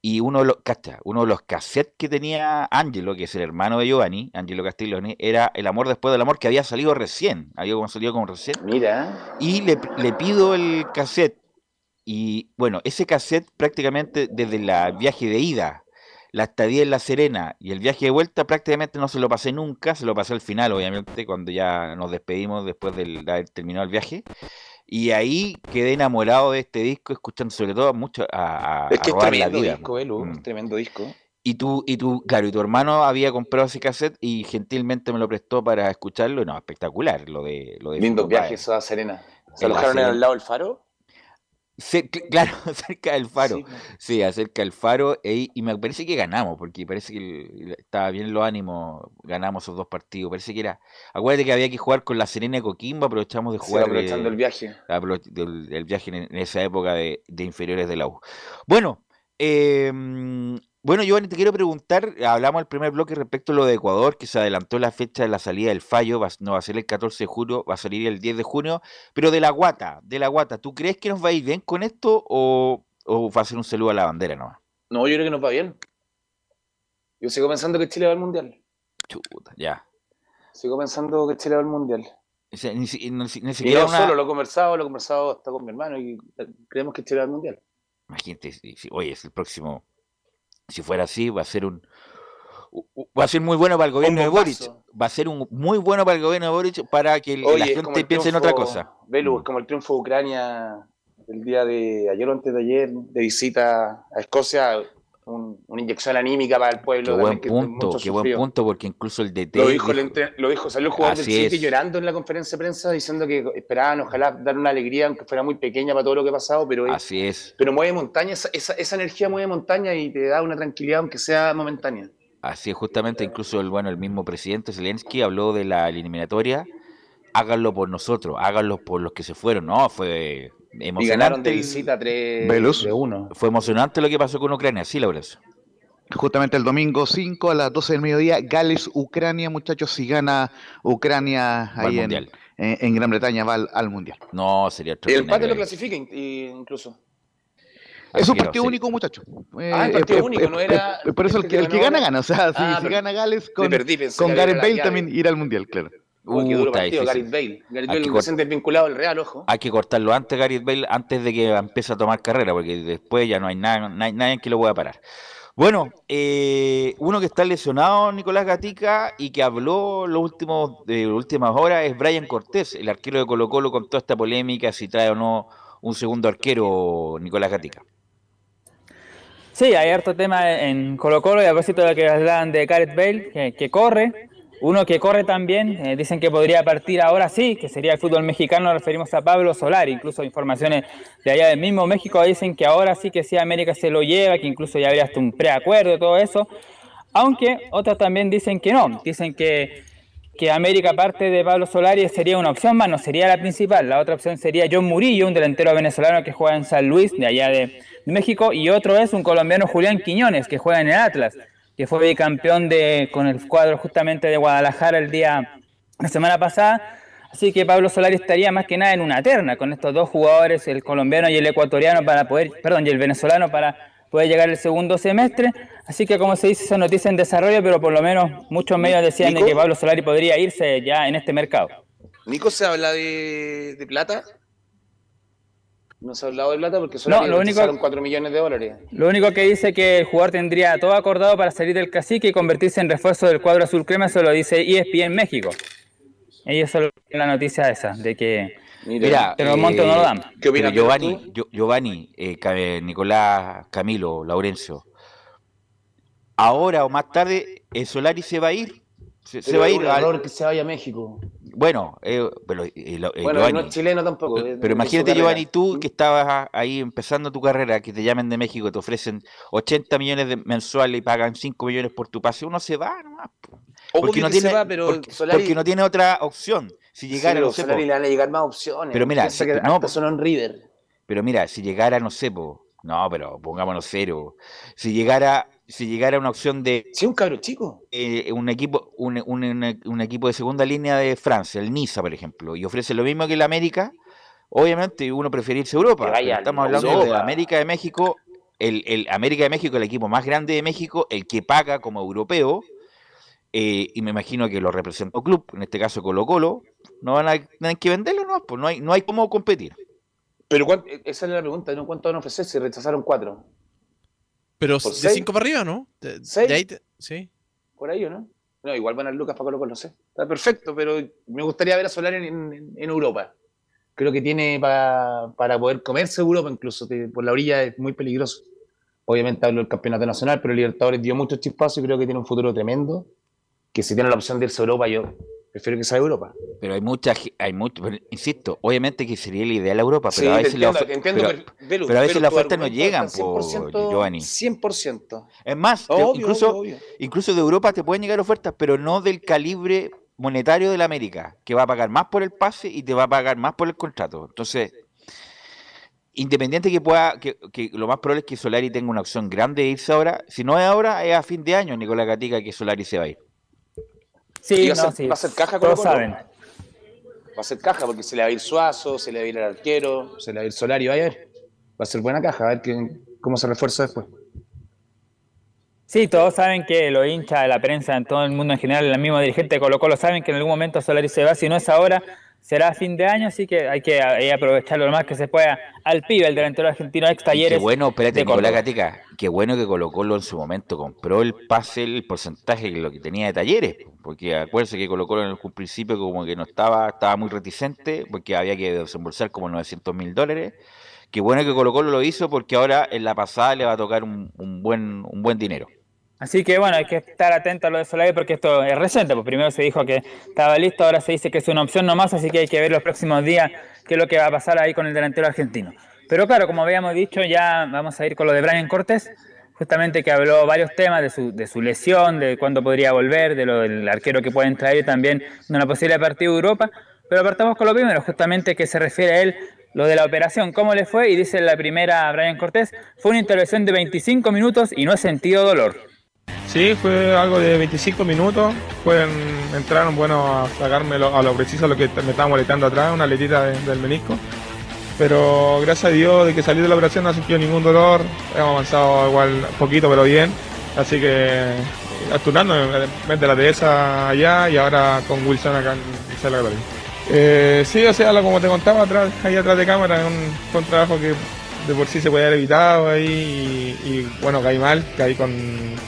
y uno de los, uno de los cassettes que tenía Angelo, que es el hermano de Giovanni, Angelo Castiglione, era El amor después del amor, que había salido recién, había salido como recién. Mira. Y le, le pido el cassette. Y bueno, ese cassette prácticamente desde el viaje de ida, la estadía en La Serena y el viaje de vuelta prácticamente no se lo pasé nunca, se lo pasé al final, obviamente, cuando ya nos despedimos después de haber terminado el viaje. Y ahí quedé enamorado de este disco, escuchando sobre todo mucho a, a, Es que a es tremendo vida. disco, Velu. Mm. Tremendo disco. Y tú, y tú, claro, y tu hermano había comprado ese cassette y gentilmente me lo prestó para escucharlo. y No, espectacular lo de lo de Lindos viajes a Serena. ¿Se alojaron al lado del faro? Claro, *laughs* cerca del faro. Sí. Sí, acerca del faro. e- y me parece que ganamos, porque parece que estaba bien los ánimos. Ganamos esos dos partidos. Parece que era. Acuérdate que había que jugar con la Serena y Coquimbo. Aprovechamos de Sí, jugar. aprovechando eh, el viaje. del, del viaje en, en esa época de, de inferiores de la U. Bueno, eh, bueno, Giovanni, te quiero preguntar, hablamos el primer bloque respecto a lo de Ecuador, que se adelantó la fecha de la salida del fallo, va- no va a ser el 14 de julio, va a salir el 10 de junio, pero de la guata, de la guata, ¿tú crees que nos va a ir bien con esto o, o va a ser un saludo a la bandera nomás? No, yo creo que nos va bien. Yo sigo pensando que Chile va al mundial. Chuta, ya. Sigo pensando que Chile va al mundial. O sea, ni, si- ni si- ni Y siquiera no una... solo, lo he conversado, lo he conversado hasta con mi hermano y eh, creemos que Chile va al mundial. Imagínate, oye, es el próximo, si fuera así, va a ser un... Va a ser muy bueno para el gobierno de Boric. Va a ser un muy bueno para el gobierno de Boric para que la Oye, es gente piense en otra cosa. Velu, Mm. es como el triunfo de Ucrania el día de ayer o antes de ayer, de visita a Escocia, un- una inyección anímica para el Qué pueblo. buen también, que punto, qué buen punto, porque incluso el DT Lo dijo, el lo dijo, salió el jugador del City llorando en la conferencia de prensa diciendo que esperaban ojalá dar una alegría, aunque fuera muy pequeña para todo lo que ha pasado, pero, Así es, pero mueve montaña, esa, esa, esa energía mueve montaña y te da una tranquilidad aunque sea momentánea. así es justamente, incluso el bueno, el mismo presidente Zelensky habló de la eliminatoria, háganlo por nosotros, háganlo por los que se fueron, no, fue emocionante. Y ganaron de visita 3 Velus. de 1. Fue emocionante lo que pasó con Ucrania, sí, Laurencio. Justamente el domingo 5 a las 12 del mediodía, Gales, Ucrania, muchachos, si gana Ucrania Va ahí en, en- en Gran Bretaña va al, al Mundial. No, sería El empate lo clasifica incluso. Es un partido sí. único, muchachos. Eh, Ah, el eh, partido eh, único, eh, no era eh, Por eso el que, el que gana, gana. O sea, *laughs* si, Ah, si gana Gales con, perdí, con Gareth la Bale también ir al Mundial, claro. Uy, qué duro partido. Gareth Bale. Gareth Hay Bale que recién desvinculado del Real, ojo. Hay que cortarlo antes, Gareth Bale, antes de que empiece a tomar carrera, porque después ya no hay, nada, no hay nadie que lo pueda parar. Bueno, eh, uno que está lesionado, Nicolás Gatica, y que habló los últimos, de las últimas horas es Brian Cortés, el arquero de Colo Colo, con toda esta polémica, si trae o no un segundo arquero, Nicolás Gatica. Sí, hay harto tema en Colo Colo y a propósito de lo que hablaban de Gareth Bale, que, que corre, uno que corre también, eh, dicen que podría partir ahora sí, que sería el fútbol mexicano, referimos a Pablo Solari, incluso informaciones de allá del mismo México dicen que ahora sí que sí América se lo lleva, que incluso ya habría hasta un preacuerdo y todo eso, aunque otros también dicen que no, dicen que, que América parte de Pablo Solari sería una opción más, no sería la principal, la otra opción sería John Murillo, un delantero venezolano que juega en San Luis, de allá de México, y otro es un colombiano Julián Quiñones, que juega en el Atlas, que fue bicampeón de, con el cuadro justamente de Guadalajara el día, la semana pasada. Así que Pablo Solari estaría más que nada en una terna con estos dos jugadores, el colombiano y el ecuatoriano, para poder, perdón, y el venezolano para poder llegar el segundo semestre. Así que, como se dice, son noticias en desarrollo, pero por lo menos muchos medios decían de que Pablo Solari podría irse ya en este mercado. Nico, ¿se habla de, de plata? No se ha hablado de plata porque solo No, lo único- 4 millones de dólares. Lo único que dice que el jugador tendría todo acordado para salir del cacique y convertirse en refuerzo del cuadro azul crema, eso lo dice ESPN México. Ellos solo tienen la noticia esa, de que Mira, pero el monto eh, no lo dan. pero Giovanni, Gio- Giovanni eh, Ca- eh, Nicolás, Camilo, Laurencio. Ahora o más tarde, eh, Solari se va a ir. Se, va a ir. al- que se vaya a México. Bueno, eh, pero, eh, lo- eh, Bueno, Giovanni, no es chileno tampoco. pero imagínate. Giovanni, tú que estabas ahí empezando tu carrera, que te llamen de México, te ofrecen 80 millones de mensuales y pagan 5 millones por tu pase, uno se va nomás. Porque no, que se tiene, va, pero porque, Solari- porque no tiene otra opción. Si llegara, no sé, Solari po, le van a llegar más opciones. Pero mira, si- que no, en River. Pero mira, si llegara, no sé, po, no, pero pongámonos cero. Si llegara, si llegara una opción de. Sí, un cabro chico. un equipo, un, un- un- un equipo de segunda línea de Francia, el Niza, por ejemplo, y ofrece lo mismo que el América, obviamente uno prefiere irse a Europa. Vaya estamos hablando de Europa. América de México, el, el América de México, el equipo más grande de México, el que paga como europeo, eh, y me imagino que lo representó club, en este caso Colo Colo, no van a tener que venderlo, no, pues no hay, no hay cómo competir. Pero ¿cuánto- esa es la pregunta, ¿no? ¿Cuánto van a ofrecer si rechazaron cuatro? Pero ¿Por de seis? 5 para arriba, ¿no? De, ¿Seis? de ahí te- sí. Por ahí, ¿o no? No, igual van a Lucas para Colo Colo, sé. Está perfecto, pero me gustaría ver a Solar en, en- en Europa. Creo que tiene pa- para poder comerse Europa incluso, por la orilla es muy peligroso. Obviamente hablo del campeonato nacional, pero el Libertadores dio muchos chispazos y creo que tiene un futuro tremendo. Que si tiene la opción de irse a Europa, yo prefiero que sea Europa. Pero hay mucha, hay mucho, insisto, obviamente que sería el ideal Europa, pero Sí, a veces la entiendo, te entiendo, pero, pero- pero a veces las ofertas no llegan, está po, 100%, Giovanni. 100%. Es más, te- incluso, obvio, obvio. incluso de Europa te pueden llegar ofertas, pero no del calibre monetario de la América, que va a pagar más por el pase y te va a pagar más por el contrato. Entonces, independiente que pueda, que, que lo más probable es que Solari tenga una opción grande de irse ahora, si no es ahora, es a fin de año, Nicolás Gatica, que Solari se va a ir. Sí, va, a no, ser, sí. va a ser caja Todos Colo-Colo. saben. Va a ser caja porque se le va a ir Suazo, se le va a ir el arquero, se le va a ir Solari, va a ver. Va a ser buena caja, a ver qué- cómo se refuerza después. Sí, todos saben que los hinchas de la prensa, en todo el mundo en general, el mismo dirigente de Colo Colo saben que en algún momento Solari se va, si no es ahora, será a fin de año, así que hay que aprovecharlo lo más que se pueda al pibe, el delantero argentino ex Y talleres. Qué bueno, espérate, de Nicolás. Gatica, qué bueno que Colo Colo en su momento compró el pase, el porcentaje que lo que tenía de talleres, porque acuérdense que Colo Colo en un principio como que no estaba, estaba muy reticente, porque había que desembolsar como 900 mil dólares. Qué bueno que Colo Colo lo hizo porque ahora en la pasada le va a tocar un, un buen, un buen dinero. Así que bueno, hay que estar atento a lo de Solari porque esto es reciente, pues primero se dijo que estaba listo, ahora se dice que es una opción nomás, así que hay que ver los próximos días qué es lo que va a pasar ahí con el delantero argentino. Pero claro, como habíamos dicho, ya vamos a ir con lo de Brian Cortés, justamente que habló varios temas de su, de su lesión, de cuándo podría volver, de lo del arquero que pueden traer y también de una posible partida de Europa. Pero partamos con lo primero, justamente que se refiere a él, lo de la operación, cómo le fue, y dice la primera Brian Cortés, fue una intervención de 25 minutos y no he sentido dolor. Sí, fue algo de 25 minutos. Pueden, entraron bueno, a sacarme lo- a lo preciso lo que me estaba molestando atrás, una letita de- del menisco. Pero gracias a Dios de que salí de la operación no he sentido ningún dolor. Hemos avanzado igual poquito, pero bien. Así que actuando, mente la Teresa allá y ahora con Wilson acá en Sala. Eh, sí, o sea, como te contaba atrás, ahí atrás de cámara, un, un trabajo que de por sí se puede haber evitado ahí y, bueno, caí mal, caí con,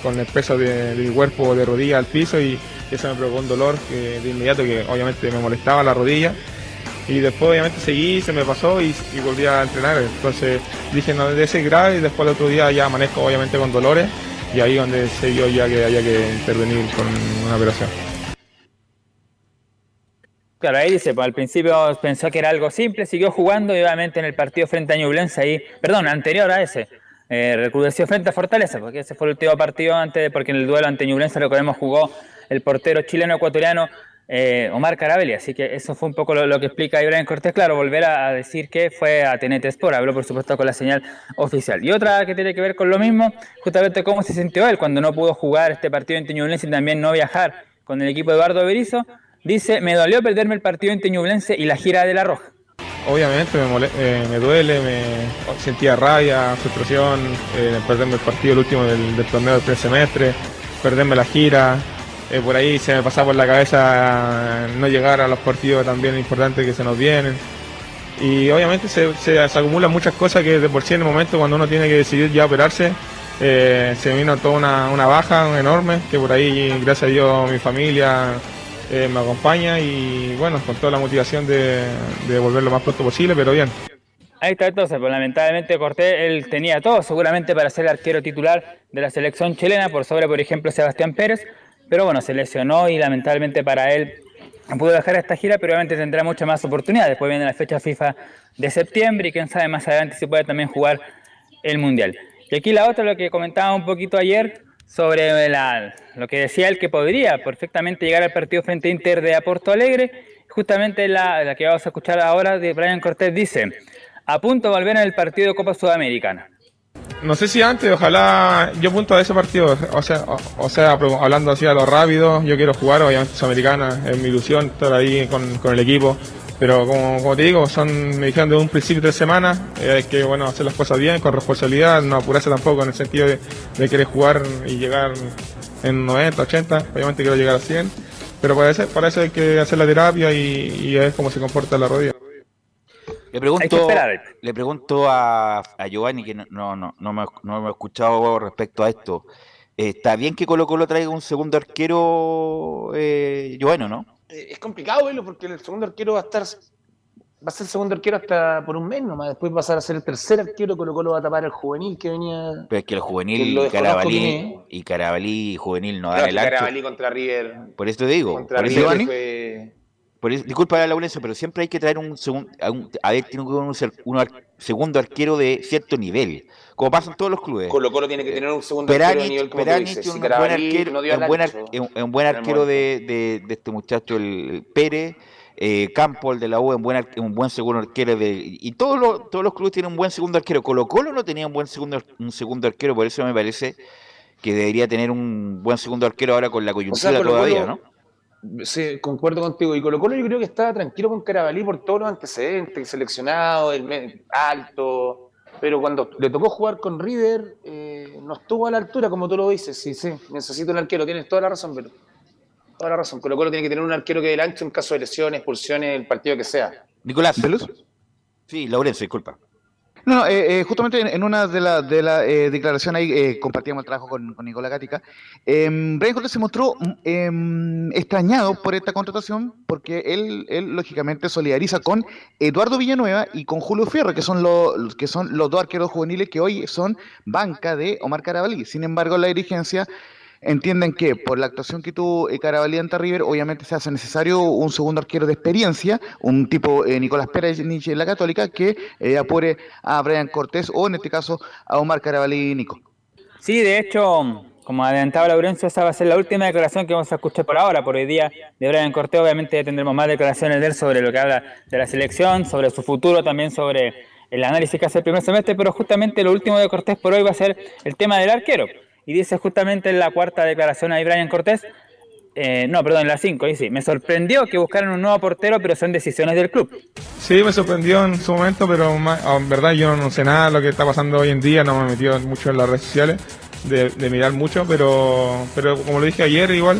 con el peso de, de mi cuerpo de rodilla al piso y eso me provocó un dolor que, de inmediato que obviamente me molestaba la rodilla y después obviamente seguí, se me pasó y, y volví a entrenar, entonces dije no debe ser grave y después el otro día ya amanezco obviamente con dolores y ahí donde se vio ya que había que intervenir con una operación. Claro, ahí dice, pues al principio pensó que era algo simple, siguió jugando y obviamente en el partido frente a Ñublense ahí, perdón, anterior a ese, eh, recrudeció frente a Fortaleza, porque ese fue el último partido antes, de- porque en el duelo ante Ñublense recordemos jugó el portero chileno-ecuatoriano eh, Omar Carabelli, así que eso fue un poco lo, que explica Ibrahim Cortés, claro, volver a, decir que fue a TNT Sport, habló por supuesto con la señal oficial. Y otra que tiene que ver con lo mismo, justamente cómo se sintió él cuando no pudo jugar este partido ante Ñublense y también no viajar con el equipo de Eduardo Berizzo, dice, me dolió perderme el partido ante Ñublense y la gira de la Roja. Obviamente me, mole- eh, duele, me sentía rabia, frustración, eh, perderme el partido el último del torneo del primer semestre, perderme la gira, eh, por ahí se me pasa por la cabeza no llegar a los partidos también importantes que se nos vienen. Y obviamente se, se- se acumulan muchas cosas que de por sí en el momento cuando uno tiene que decidir ya operarse, eh, se vino toda una, una baja enorme, que por ahí gracias a Dios mi familia eh, me acompaña y bueno, con toda la motivación de, de volver lo más pronto posible, pero bien. Ahí está entonces, pues lamentablemente Cortés, él tenía todo seguramente para ser el arquero titular de la selección chilena, por sobre, por ejemplo, Sebastián Pérez, pero bueno, se lesionó y lamentablemente para él no pudo dejar esta gira, pero obviamente tendrá muchas más oportunidades. Después viene la fecha FIFA de septiembre y quién sabe más adelante si puede también jugar el Mundial. Y aquí la otra, lo que comentaba un poquito ayer sobre la- lo que decía él que podría perfectamente llegar al partido frente a Inter de a Porto Alegre, justamente la, la que vamos a escuchar ahora de Brian Cortés dice, a punto de volver en el partido de Copa Sudamericana. No sé si antes, ojalá yo apunto a ese partido, o sea, o, sea, hablando así a lo rápido, yo quiero jugar, obviamente Sudamericana, es mi ilusión estar ahí con, con el equipo, pero como, como te digo, son, me dijeron de un principio tres semanas, eh, hay que bueno, hacer las cosas bien, con responsabilidad, no apurarse tampoco en el sentido de, de querer jugar y llegar en 90, 80, obviamente quiero llegar a 100, pero para eso, para eso hay que hacer la terapia y, y ver cómo se comporta la rodilla. Le pregunto, le pregunto a, a Giovanni, que no, no, no, me, no me he escuchado respecto a esto. ¿Está bien que Colo Colo traiga un segundo arquero, eh, Giovanni, o no? Eh, Es complicado verlo porque el segundo arquero va a estar va a ser segundo arquero hasta por un mes nomás, después va a pasar a ser el tercer arquero, Colo Colo va a tapar al juvenil que venía Pero es que el juvenil y Carabalí, y Carabalí y juvenil no dan el ancho. Carabalí contra River Por eso te digo. contra por eso- River fue por eso- disculpa, Laurencio, pero siempre hay que traer un segundo. A, un- a ver, tiene un, ser- un ar- segundo arquero de cierto nivel. Como pasa en todos los clubes. Colo Colo tiene que tener un segundo arquero de nivel como dices. Si un buen arquero, no un buen, ar- ancho, es un- buen arquero de, de- de este muchacho, el Pérez. Eh, Campo, el de la U, es un buen, un buen segundo arquero. De, y todos los, todos los clubes tienen un buen segundo arquero. Colo Colo no tenía un buen segundo, un segundo arquero, por eso me parece que debería tener un buen segundo arquero ahora con la O coyuntura sea, todavía, Colo- ¿no? Sí, concuerdo contigo. Y Colo Colo yo creo que estaba tranquilo con Carabalí por todos los antecedentes, seleccionado, el alto. Pero cuando le tocó jugar con River, eh, no estuvo a la altura, como tú lo dices. Sí, sí, necesito un arquero, tienes toda la razón, pero toda la razón. Colo Colo tiene que tener un arquero que dé el ancho en caso de lesiones, expulsiones, el partido que sea. Nicolás. Sí, Laurencio, disculpa. No, no, eh, eh, justamente en, una de las la, eh, declaraciones ahí eh, compartíamos el trabajo con, Nicolás Gatica. Eh, Brian Cortés se mostró em, extrañado por esta contratación porque él, él lógicamente solidariza con Eduardo Villanueva y con Julio Fierro, que son, los que son los dos arqueros juveniles que hoy son banca de Omar Carabalí. Sin embargo, la dirigencia entienden que por la actuación que tuvo eh, Carabalí ante River, obviamente se hace necesario un segundo arquero de experiencia, un tipo eh, Nicolás Pérez de la Católica, que eh, apure a Brian Cortés o en este caso a Omar Carabalí y Nico. Sí, de hecho, como adelantaba Laurencio, esa va a ser la última declaración que vamos a escuchar por ahora, por hoy día de Brian Cortés. Obviamente tendremos más declaraciones de él sobre lo que habla de la selección, sobre su futuro, también sobre el análisis que hace el primer semestre, pero justamente lo último de Cortés por hoy va a ser el tema del arquero. Y dice justamente en la cuarta declaración ahí Brian Cortés, eh, no, perdón, en la cinco, dice, me sorprendió que buscaran un nuevo portero, pero son decisiones del club. Sí, me sorprendió en su momento, pero ma- en verdad yo no sé nada de lo que está pasando hoy en día, no me he metido mucho en las redes sociales de, de mirar mucho, pero, pero como lo dije ayer, igual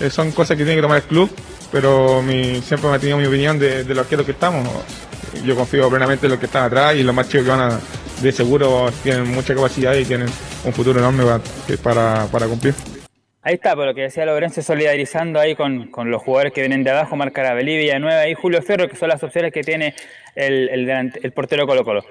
eh, son cosas que tiene que tomar el club, pero mi, siempre me ha tenido mi opinión de, de los arqueros que estamos. Yo confío plenamente en los que están atrás y los más chicos que van a, de seguro tienen mucha capacidad y tienen un futuro enorme para, cumplir. Ahí está, por lo que decía Lorenzo, solidarizando ahí con, con los jugadores que vienen de abajo, Marca Carabelí, Villanueva y Julio Ferro, que son las opciones que tiene el, el, portero Colo Colo.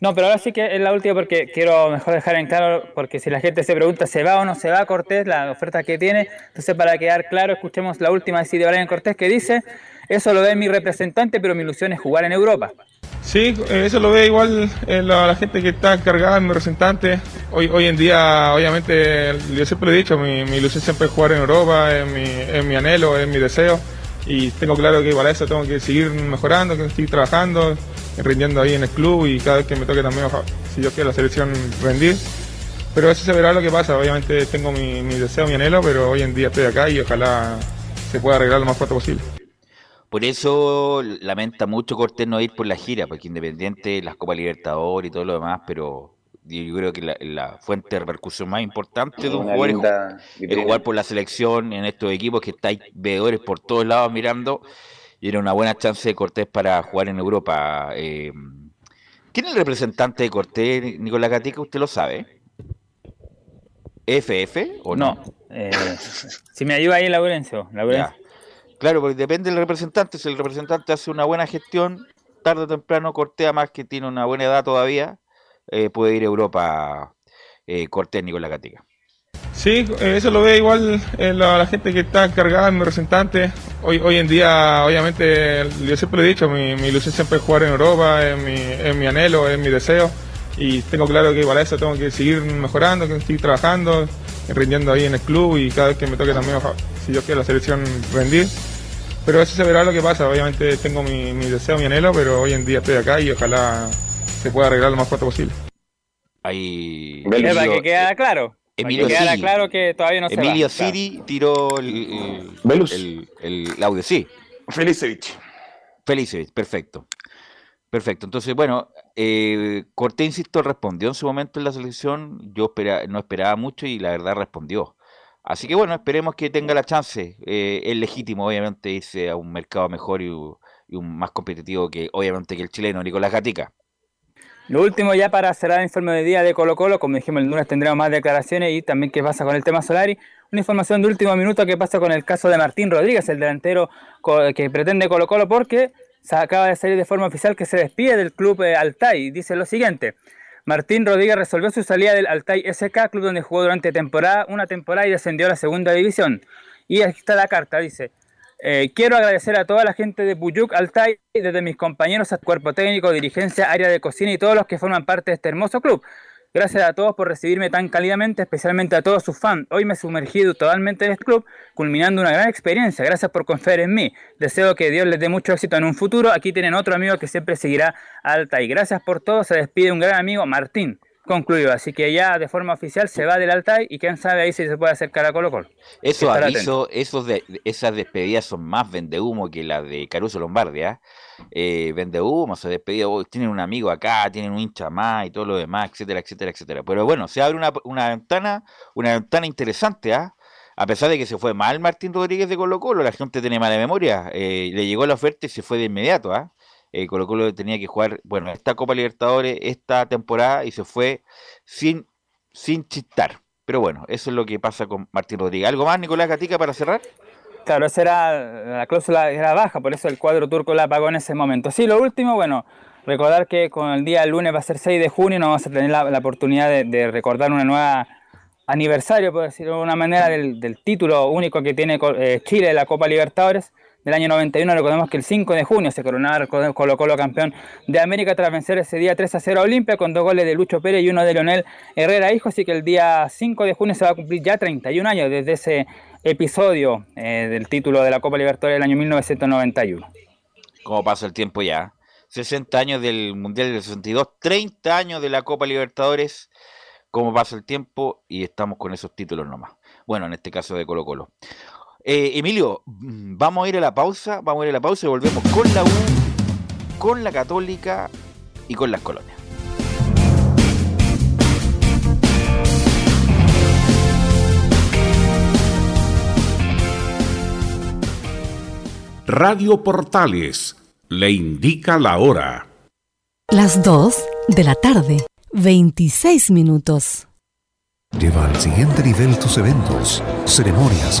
No, pero ahora sí que es la última porque quiero mejor dejar en claro, porque si la gente se pregunta, ¿se va o no se va Cortés, la oferta que tiene? Entonces, para quedar claro, escuchemos la última de Brian Cortés que dice, eso lo ve mi representante, pero mi ilusión es jugar en Europa. Sí, eso lo ve igual eh, la, gente que está encargada, mi representante. Hoy, hoy en día, obviamente, yo siempre lo he dicho, mi, mi ilusión siempre es jugar en Europa, es mi, es mi anhelo, es mi deseo. Y tengo claro que para eso tengo que seguir mejorando, que seguir trabajando, rindiendo ahí en el club y cada vez que me toque también, si yo quiero la selección, rendir. Pero eso se verá lo que pasa. Obviamente tengo mi, mi deseo, mi anhelo, pero hoy en día estoy acá y ojalá se pueda arreglar lo más pronto posible. Por eso lamenta mucho Cortés no ir por la gira, porque Independiente, las Copas Libertadores y todo lo demás, pero yo creo que la, la fuente de repercusión más importante de un jugador es linda es vitrina. jugar por la selección en estos equipos que estáis veedores por todos lados mirando y era una buena chance de Cortés para jugar en Europa. Eh, ¿Quién es el representante de Cortés, Nicolás Gatica? ¿Usted lo sabe? ¿FF o no? No. eh, si me ayuda ahí, Laurencio. Laurencio. Claro, porque depende del representante. Si el representante hace una buena gestión, tarde o temprano Cortés, más que tiene una buena edad todavía, eh, puede ir a Europa eh, Cortés, Nicolás Gatica. Sí, eso lo ve igual eh, la, gente que está encargada, mi representante. Hoy, hoy en día, obviamente, yo siempre lo he dicho, mi, mi ilusión siempre es jugar en Europa, es mi, mi anhelo, es mi deseo. Y tengo claro que para eso tengo que seguir mejorando, que seguir trabajando, rindiendo ahí en el club y cada vez que me toque también, si yo quiero la selección, rendir. Pero eso se verá lo que pasa. Obviamente tengo mi, mi deseo, mi anhelo, pero hoy en día estoy acá y ojalá se pueda arreglar lo más pronto posible. Ahí. Eh, para que queda claro. Emilio para que claro que todavía no se Emilio. Claro. Siri tiró el, el, el, el- el audio, sí. Felicevich. Felicevich, perfecto. Perfecto. Entonces, bueno, eh, Cortés, insisto, respondió en su momento en la selección. Yo espera- no esperaba mucho y la verdad respondió. Así que bueno, esperemos que tenga la chance. Eh, es legítimo, obviamente, irse a un mercado mejor y, un más competitivo que, obviamente, que el chileno, Nicolás Gatica. Lo último ya para cerrar el informe de día de Colo Colo, como dijimos el lunes tendremos más declaraciones y también qué pasa con el tema Solari. Una información de último minuto que pasa con el caso de Martín Rodríguez, el delantero que pretende Colo Colo porque se acaba de salir de forma oficial que se despide del club eh, Altai. Dice lo siguiente. Martín Rodríguez resolvió su salida del Altai SK, club donde jugó durante temporada, una temporada y descendió a la segunda división. Y aquí está la carta, dice. Eh, quiero agradecer a toda la gente de Buyuk Altai, desde mis compañeros al cuerpo técnico, dirigencia, área de cocina y todos los que forman parte de este hermoso club. Gracias a todos por recibirme tan cálidamente, especialmente a todos sus fans. Hoy me he sumergido totalmente en este club, culminando una gran experiencia. Gracias por confiar en mí. Deseo que Dios les dé mucho éxito en un futuro. Aquí tienen otro amigo que siempre seguirá a Altai. Gracias por todo. Se despide un gran amigo, Martín. Concluido. Así que ya de forma oficial se va del Altai y quién sabe ahí si se puede acercar a Colo Colo. Esos avisos, esos de, esas despedidas son más vendehumo que las de Caruso Lombardi, ¿ah? Eh, vendehumo, se despedida, oh, tienen un amigo acá, tienen un hincha más y todo lo demás, etcétera, etcétera, etcétera. Pero bueno, se abre una, una ventana, una ventana interesante, ¿ah? A pesar de que se fue mal Martín Rodríguez de Colo Colo, la gente tiene mala memoria, eh, le llegó la oferta y se fue de inmediato, ¿ah? Eh, Colo Colo tenía que jugar, bueno, esta Copa Libertadores, esta temporada, y se fue sin, sin chistar. Pero bueno, eso es lo que pasa con Martín Rodríguez. ¿Algo más, Nicolás Gatica, para cerrar? Claro, esa era la cláusula era baja, por eso el cuadro turco la pagó en ese momento. Sí, lo último, bueno, recordar que con el día lunes va a ser 6 de junio, no vamos a tener la, oportunidad de, recordar una nueva aniversario, por decirlo de una manera, del, título único que tiene eh, Chile de la Copa Libertadores del año 91. Recordemos que el 5 de junio se coronaba Colo Colo campeón de América tras vencer ese día 3 a 0 a Olimpia con dos goles de Lucho Pérez y uno de Leonel Herrera Hijo. Así que el día 5 de junio se va a cumplir ya 31 años desde ese episodio eh, del título de la Copa Libertadores del año 1991. ¿Cómo pasa el tiempo ya? 60 años del Mundial del 62, 30 años de la Copa Libertadores. ¿Cómo pasa el tiempo? Y estamos con esos títulos nomás. Bueno, en este caso de Colo Colo. Eh, Emilio, mm, vamos a ir a la pausa, vamos a ir a la pausa y volvemos con la U, con la Católica y con las colonias. Radio Portales le indica la hora. Las 2 de la tarde, 26 minutos. Lleva al siguiente nivel tus eventos, ceremonias,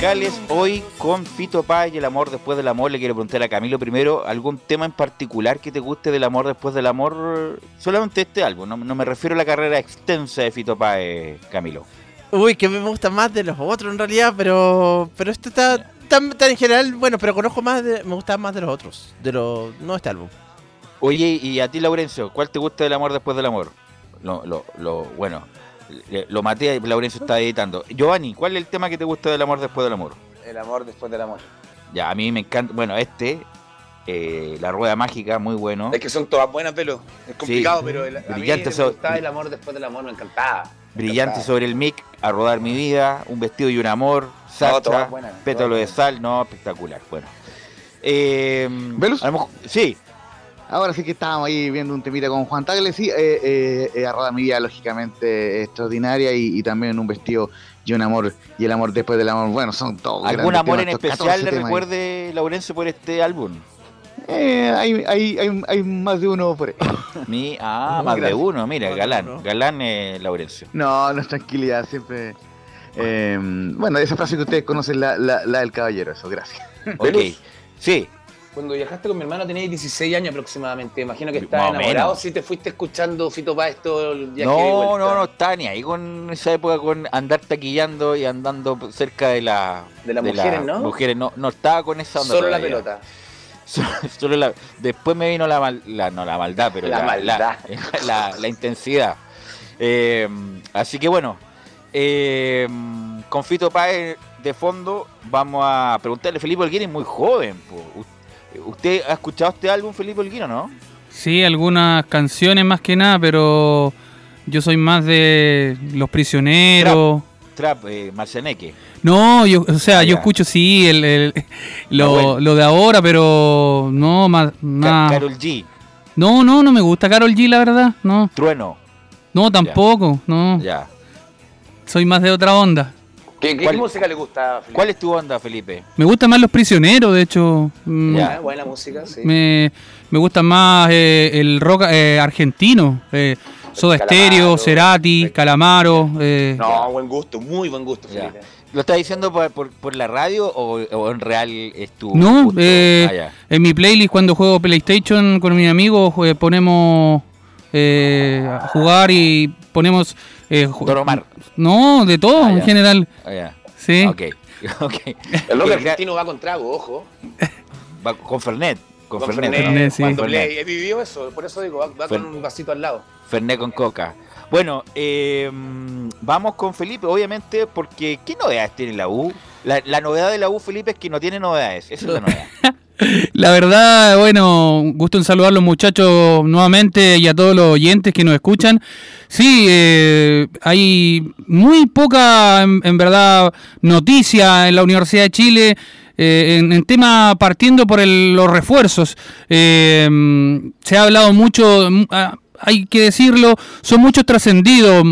Musicales. Hoy con Fito Paz y el amor después del amor. Le quiero preguntar a Camilo primero, ¿algún tema en particular que te guste del amor después del amor? Solamente este álbum, no, no me refiero a la carrera extensa de Fito Paz, eh, Camilo. Uy, que me gusta más de los otros en realidad, pero pero este está tan, tan en general, bueno, pero conozco más de, me gusta más de los otros, de los no este álbum. Oye, y a ti, Laurencio, ¿cuál te gusta del amor después del amor? Lo, lo, lo bueno, lo maté, Laurencio está editando. Giovanni, ¿cuál es el tema que te gusta del amor después del amor? El amor después del amor. Ya, a mí me encanta, bueno, este, eh, La Rueda Mágica, muy bueno. Es que son todas buenas, pelo. Es complicado, Sí. pero el, a mí Brillante me so- gustaba el amor después del amor, me encantaba. Me Brillante encantaba. sobre el mic, A Rodar Mi Vida, Un Vestido y un Amor, Sacha, buenas, Pétalo de Sal, no, espectacular, bueno. Eh, ¿Velus? a lo mejor- sí, Ahora sí que estábamos ahí viendo un temita con Juan Tagle, sí, eh, eh, eh, vida, lógicamente extraordinaria y, y también un vestido y un amor y el amor después del amor, bueno, son todos ¿algún amor en temas, especial 14 le ahí. recuerde, Laurencio, por este álbum? Eh, hay, hay, hay, hay más de uno por ahí. *laughs* Mi, ah, *laughs* más de uno, mira, galán, galán eh, Laurencio. No, no es tranquilidad, siempre. eh, bueno, esa frase que ustedes conocen, la, la, la del caballero, eso, gracias. Ok, *laughs* sí. Cuando viajaste con mi hermano tenías 16 años aproximadamente. Imagino que estabas enamorado si te fuiste escuchando Fito Páez todo el viaje No, no, no estaba ni ahí con esa época con andar taquillando y andando cerca de la De las mujeres, ¿no? Mujeres, no, no estaba con esa onda. Solo la pelota. *laughs* Solo, solo la- después me vino la, mal- la- no la maldad, pero La la, maldad. *laughs* la- intensidad. Eh, así que bueno, eh, con Fito Páez de fondo vamos a preguntarle, Felipe Olguín es muy joven. po. ¿Usted ha escuchado este álbum, Felipe Olguín, o no? Sí, algunas canciones más que nada, pero yo soy más de Los Prisioneros. Trap, eh, Marcianeque. No, yo, o sea, Ah, yo escucho sí el, el- lo, bueno. lo de ahora, pero no, más, más- Karol G, No, no, no me gusta Carol G, la verdad, no. Trueno. No, tampoco, no. Ya. Soy más de otra onda. ¿Qué, qué ¿Cuál- música le gusta, Felipe? ¿Cuál es tu onda, Felipe? Me gustan más Los Prisioneros, de hecho. Mm, Ah, buena música, sí. Me, me gusta más eh, el rock eh, argentino. Eh, Soda Stereo, Cerati, Calamaro. eh, No, buen gusto, muy buen gusto, Felipe. ¿Lo estás diciendo por, por- por la radio o, o en real es tu No, gusto? eh, Ah, ya. en mi playlist cuando juego PlayStation con mis amigos eh, ponemos eh, a jugar y ponemos... Eh, ju- Don Omar. No, de todo Ah, en general. Ah, ya. Sí. Ok, *laughs* ok. El Eh, argentino va con trago, ojo. *laughs* va con Fernet. Con, Con Fernet. Fernet, Fernet, sí. cuando Fernet. le- he vivido eso, por eso digo, va, va Fer- con un vasito al lado. Fernet con coca. Bueno, eh, vamos con Felipe, obviamente, porque ¿qué novedades tiene la U? La, novedad de la U, Felipe, es que no tiene novedades. Esa es la novedad. *laughs* La verdad, bueno, gusto en saludar a los muchachos nuevamente y a todos los oyentes que nos escuchan. Sí, eh, hay muy poca, en, verdad, noticia en la Universidad de Chile. eh, en, en tema partiendo por el- los refuerzos, Eh, se ha hablado mucho, mm, ah, hay que decirlo, son muchos trascendidos.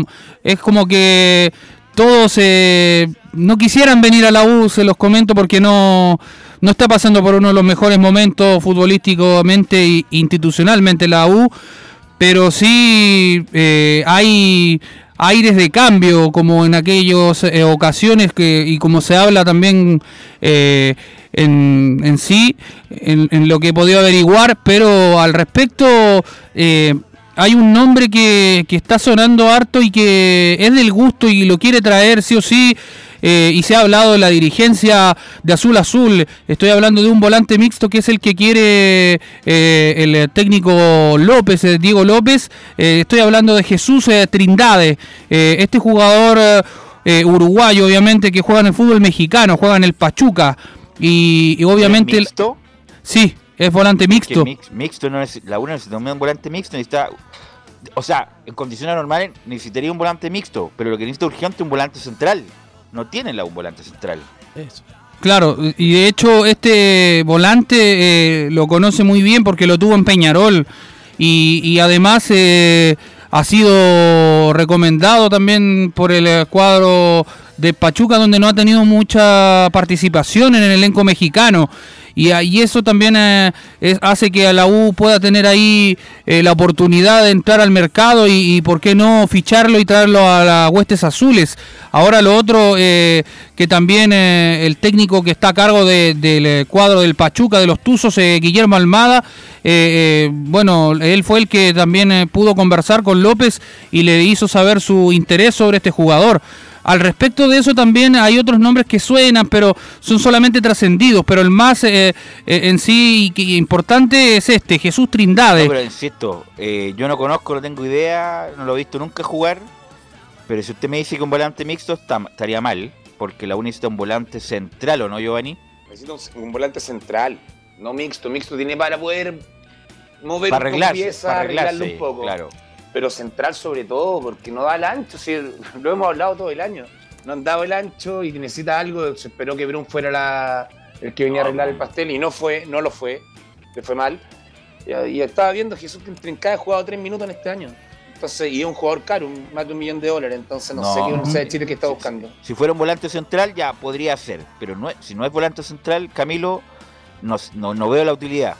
Es como que todos eh, no quisieran venir a la U, se los comento porque no, no está pasando por uno de los mejores momentos futbolísticamente e institucionalmente la U, pero sí eh, hay aires de cambio como en aquellas eh, ocasiones que y como se habla también eh, en, en sí en, lo que he podido averiguar pero al respecto hay un nombre que, que está sonando harto y que es del gusto y lo quiere traer sí o sí. eh, y se ha hablado de la dirigencia de Azul Azul. Estoy hablando de un volante mixto que es el que quiere eh, el técnico López, eh, Diego López. Eh, estoy hablando de Jesús Trindade. Este jugador uruguayo, obviamente, que juega en el fútbol mexicano, juega en el Pachuca. Y, y obviamente... el- mixto? Sí, es volante mixto. mix- mixto no es, la una necesita un volante mixto, necesita, o sea, en condiciones normales necesitaría un volante mixto, pero lo que necesita urgente es un volante central. No tiene la un volante central. Eso. Claro, y de hecho este volante eh, lo conoce muy bien porque lo tuvo en Peñarol y, y además eh, ha sido recomendado también por el cuadro de Pachuca donde no ha tenido mucha participación en el elenco mexicano. Y, y eso también eh, hace que a la U pueda tener ahí eh, la oportunidad de entrar al mercado y, por qué no ficharlo y traerlo a las huestes azules. Ahora lo otro, eh, que también eh, el técnico que está a cargo de- del cuadro del Pachuca, de los Tuzos, Guillermo Almada, bueno, él fue el que también pudo conversar con López y le hizo saber su interés sobre este jugador. Al respecto de eso también hay otros nombres que suenan, pero son solamente trascendidos. Pero el más eh, eh, en sí importante es este, Jesús Trindade. No, pero insisto, eh, yo no conozco, no tengo idea, no lo he visto nunca jugar. Pero si usted me dice que un volante mixto está- estaría mal, porque la U necesita un volante central, ¿o no, Giovanni? Necesita un, un volante central, no mixto. Mixto tiene para poder mover Para arreglarse, pieza, para arreglarlo arreglarse, un poco. claro. Pero central sobre todo, porque no da el ancho. si *laughs* lo hemos hablado todo el año. No han dado el ancho y necesita algo. Se esperó que Brun fuera la, el que venía a arreglar el pastel y no fue, no lo fue. Le fue mal. Y, y estaba viendo Jesús Trincada ha jugado tres minutos en este año. Entonces, y es un jugador caro, un- más de un millón de dólares. Entonces, no, No. sé qué Universidad de Chile que está buscando. Si fuera un volante central, ya podría ser. Pero no si no es volante central, Camilo, no, no, no veo la utilidad.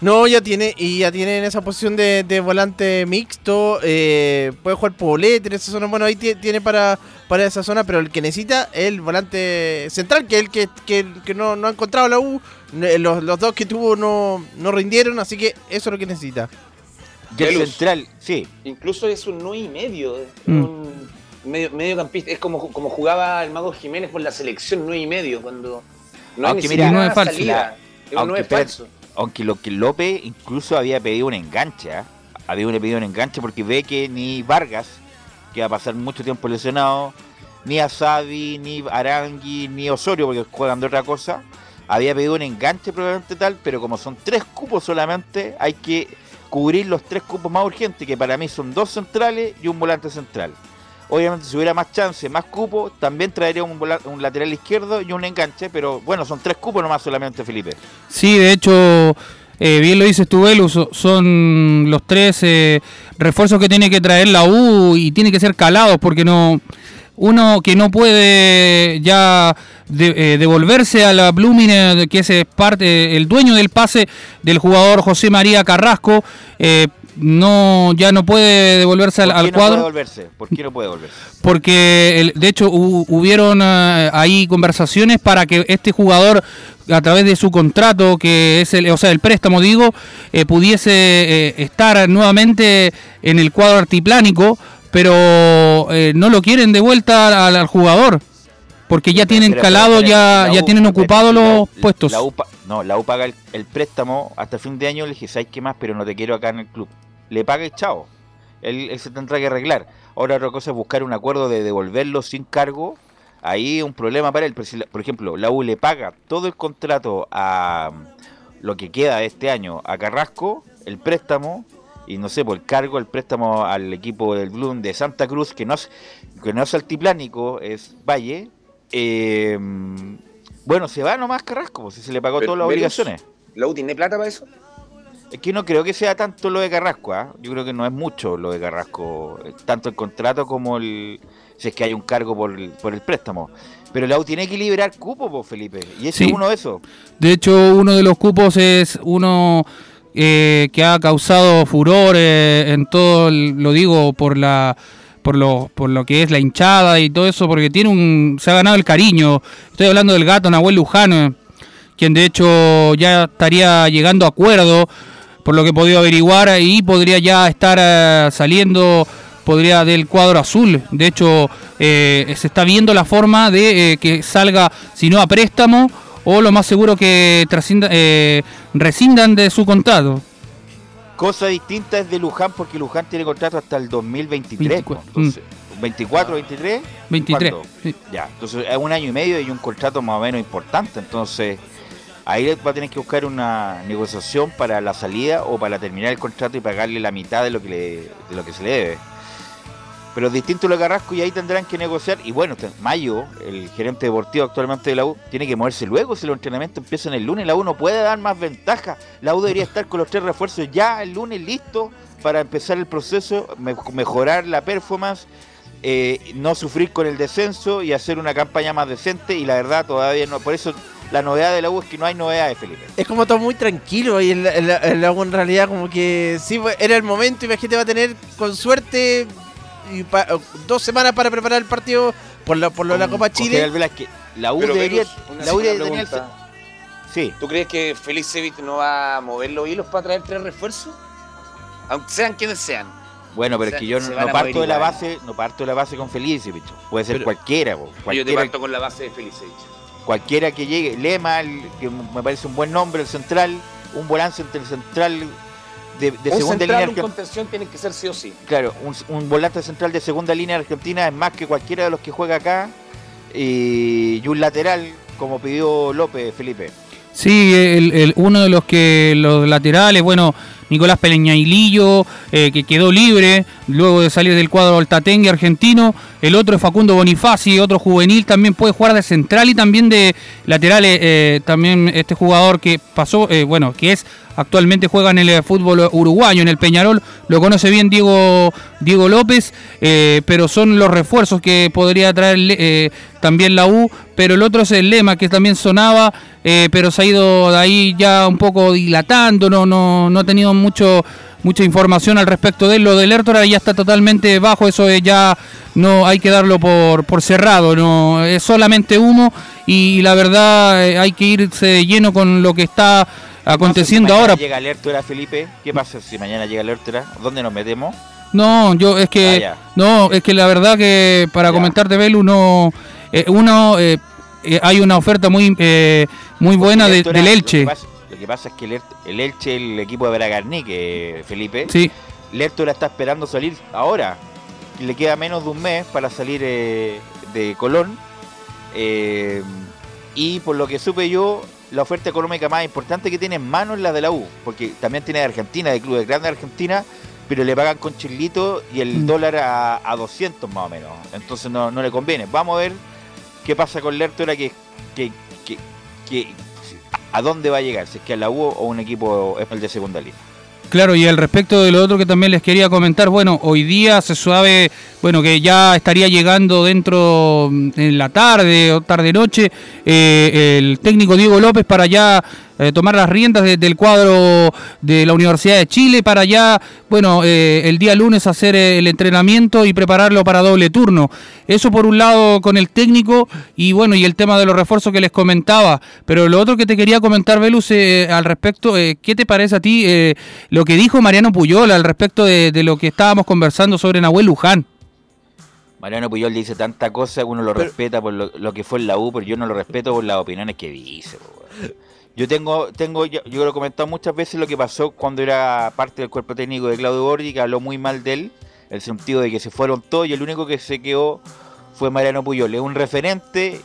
No, ya tiene, y ya tiene en esa posición de, de volante mixto, eh, puede jugar Poblete en esa zona, bueno, ahí tie- tiene para, para esa zona, pero el que necesita es el volante central, que es el que, que, que no, no ha encontrado la U, eh, los, los dos que tuvo no, no rindieron, así que eso es lo que necesita. Y el central, sí. Incluso es un 9 y medio. Mm. Un medio, mediocampista. Es como, como jugaba el Mago Jiménez por la selección 9 y medio. Cuando no hay Aunque ni mira, salida. Es un Aunque, 9 espera, falso. Aunque lo que López incluso había pedido un enganche, ¿ah? había pedido un enganche porque ve que ni Vargas, que va a pasar mucho tiempo lesionado, ni Asabi, ni Arangui, ni Osorio, porque juegan de otra cosa, había pedido un enganche probablemente tal, pero como son tres cupos solamente, hay que cubrir los tres cupos más urgentes, que para mí son dos centrales y un volante central. Obviamente, si hubiera más chance, más cupos, también traería un, lateral izquierdo y un enganche, pero bueno, son tres cupos nomás solamente, Felipe. Sí, de hecho, eh, bien lo dices tú, so- son los tres eh, refuerzos que tiene que traer la U y tiene que ser calados porque no uno que no puede ya eh, devolverse a la Blooming, eh, que es parte, el dueño del pase del jugador José María Carrasco, eh, no ya no puede devolverse al, ¿Por qué al no cuadro puede volverse? ¿Por qué no puede volverse? porque el- de hecho hu- hubieron eh, ahí conversaciones para que este jugador a través de su contrato que es el o sea el préstamo digo eh, pudiese eh, estar nuevamente en el cuadro artiplánico pero eh, no lo quieren de vuelta al, al jugador porque ya tienen calado ya ya tienen ocupados los la- puestos La U no, la U paga el, el préstamo hasta fin de año. Le dije, ¿sabes qué más? Pero no te quiero acá en el club. Le paga y chao. Él, él se tendrá que arreglar. Ahora otra cosa es buscar un acuerdo de devolverlo sin cargo ahí un problema para él. Pero si la- Por ejemplo, la U le paga todo el contrato a mm, lo que queda de este año a Carrasco, el préstamo, y no sé, por el cargo, el préstamo al equipo del Bloom de Santa Cruz, que no es, que no es altiplánico, es Valle. eh, bueno, se va nomás Carrasco, pues, si se le pagó Pero, todas las obligaciones. ¿La U tiene plata para eso? Es que no creo que sea tanto lo de Carrasco, ¿ah? yo creo que no es mucho lo de Carrasco, eh, tanto el contrato como el si es que hay un cargo por el, por el préstamo. Pero la U tiene que liberar cupo, pues, Felipe, y ese Sí. es uno de esos. De hecho, uno de los cupos es uno eh, que ha causado furor eh, en todo, el- lo digo por la por lo por lo que es la hinchada y todo eso, porque tiene un se ha ganado el cariño. Estoy hablando del gato Nahuel Luján, eh, quien de hecho ya estaría llegando a acuerdo, por lo que he podido averiguar, y podría ya estar eh, saliendo podría del cuadro azul. De hecho, eh, se está viendo la forma de eh, que salga, si no a préstamo, o lo más seguro que trascinda- eh, rescindan de su contrato. Cosa distinta es de Luján, porque Luján tiene contrato hasta el 2023. 24, pues, entonces, 24, 23. 23, ¿cuándo? sí. Ya, entonces es un año y medio y un contrato más o menos importante. Entonces, ahí va a tener que buscar una negociación para la salida o para terminar el contrato y pagarle la mitad de lo que, le, de lo que se le debe. Pero es distinto lo de Carrasco y ahí tendrán que negociar. Y bueno, Mayo, el gerente deportivo actualmente de la U, tiene que moverse luego si los entrenamientos empiezan el lunes. La U no puede dar más ventaja. La U debería estar con los tres refuerzos ya el lunes listo para empezar el proceso, me- mejorar la performance, eh, no sufrir con el descenso y hacer una campaña más decente. Y la verdad, todavía no. Por eso la novedad de la U es que no hay novedades, Felipe. Es como todo muy tranquilo y en la, en la- en la U en realidad como que sí, fue- era el momento y la gente va a tener con suerte y pa- dos semanas para preparar el partido por, la, por lo de la Copa Chile. La U Pero, debería. La U una debería tener- pregunta. Sí. ¿Tú crees que Félix Cevic no va a mover los hilos para traer tres refuerzos? Aunque sean quienes sean. Bueno, pero es que yo no, parto de la base, no parto de la base con Felice, bicho. Puede ser Pero- cualquiera, Yo te parto con la base de Félix Cevic. Cualquiera que llegue. Lema, el- que me parece un buen nombre, el central, un volante entre el central de, de un segunda central, línea un contención tiene que ser sí o sí. Claro, un, un volante central de segunda línea argentina es más que cualquiera de los que juega acá. Y, y un lateral, como pidió López, Felipe. Sí, el, el- uno de los que los laterales, bueno, Nicolás Peleñailillo, eh, que quedó libre luego de salir del cuadro Altatengue argentino. El otro es Facundo Bonifaci, otro juvenil, también puede jugar de central y también de lateral. eh, eh, también este jugador que pasó, eh, bueno, que es actualmente juega en el fútbol uruguayo, en el Peñarol, lo conoce bien Diego, Diego López, pero son los refuerzos que podría traer también la U, pero el otro es el Lema, que también sonaba, pero se ha ido de ahí ya un poco dilatando, no, no, no ha tenido mucho mucha información al respecto de él. Lo del Ertora ya está totalmente bajo, eso es ya no hay que darlo por, por cerrado, no es solamente humo y la verdad eh, hay que irse de lleno con lo que está aconteciendo Si ahora. llega Alertura, Felipe. ¿Qué pasa si mañana llega Alertura? ¿Dónde nos metemos? No, yo es que Ah, no, es que la verdad que para comentarte Belu no eh, uno eh, eh, hay una oferta muy eh, muy buena de- del Elche. Lo que pasa es que el, el Elche, el equipo de Bragarni, que Felipe, Sí. Lertora está esperando salir ahora. Le queda menos de un mes para salir eh, de Colón. Eh, y por lo que supe yo, la oferta económica más importante que tiene en mano es la de la U. Porque también tiene de Argentina, de clubes grandes de Argentina, pero le pagan con chilito y el Mm. dólar a, a 200 más o menos. Entonces no, no le conviene. Vamos a ver qué pasa con Lertora, que, que, que, que- a dónde va a llegar, si es que a la U o un equipo es el de segunda línea. Claro, y al respecto de lo otro que también les quería comentar, bueno, hoy día se sabe, bueno, que ya estaría llegando dentro mm, en la tarde o tarde noche eh, el técnico Diego López para ya eh, tomar las riendas de- del cuadro de la Universidad de Chile para ya, bueno, eh, el día lunes hacer eh, el entrenamiento y prepararlo para doble turno. Eso por un lado con el técnico y bueno, y el tema de los refuerzos que les comentaba. Pero lo otro que te quería comentar, Velus, eh, al respecto, eh, ¿qué te parece a ti eh, lo que dijo Mariano Puyol al respecto de, de lo que estábamos conversando sobre Nahuel Luján? Mariano Puyol dice tanta cosa, uno lo respeta por lo, lo que fue en la U, pero yo no lo respeto por las opiniones que dice. Yo tengo, tengo, yo, lo he comentado muchas veces lo que pasó cuando era parte del cuerpo técnico de Claudio Borgi, que habló muy mal de él, en el sentido de que se fueron todos y el único que se quedó fue Mariano Puyol. Es un referente,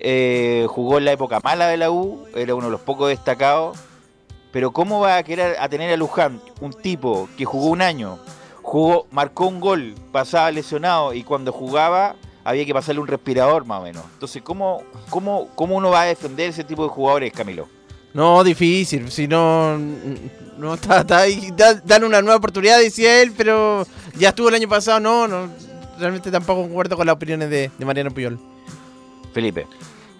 eh, jugó en la época mala de la U, era uno de los pocos destacados. Pero ¿cómo va a querer a tener a Luján, un tipo que jugó un año, jugó, marcó un gol, pasaba lesionado y cuando jugaba había que pasarle un respirador más o menos? Entonces, ¿cómo, cómo, cómo uno va a defender ese tipo de jugadores, Camilo? No, difícil. Si no. No está, está ahí. da- Dan una nueva oportunidad, decía él, pero ya estuvo el año pasado. No, no. Realmente tampoco concuerdo con las opiniones de, de Mariano Puyol. Felipe.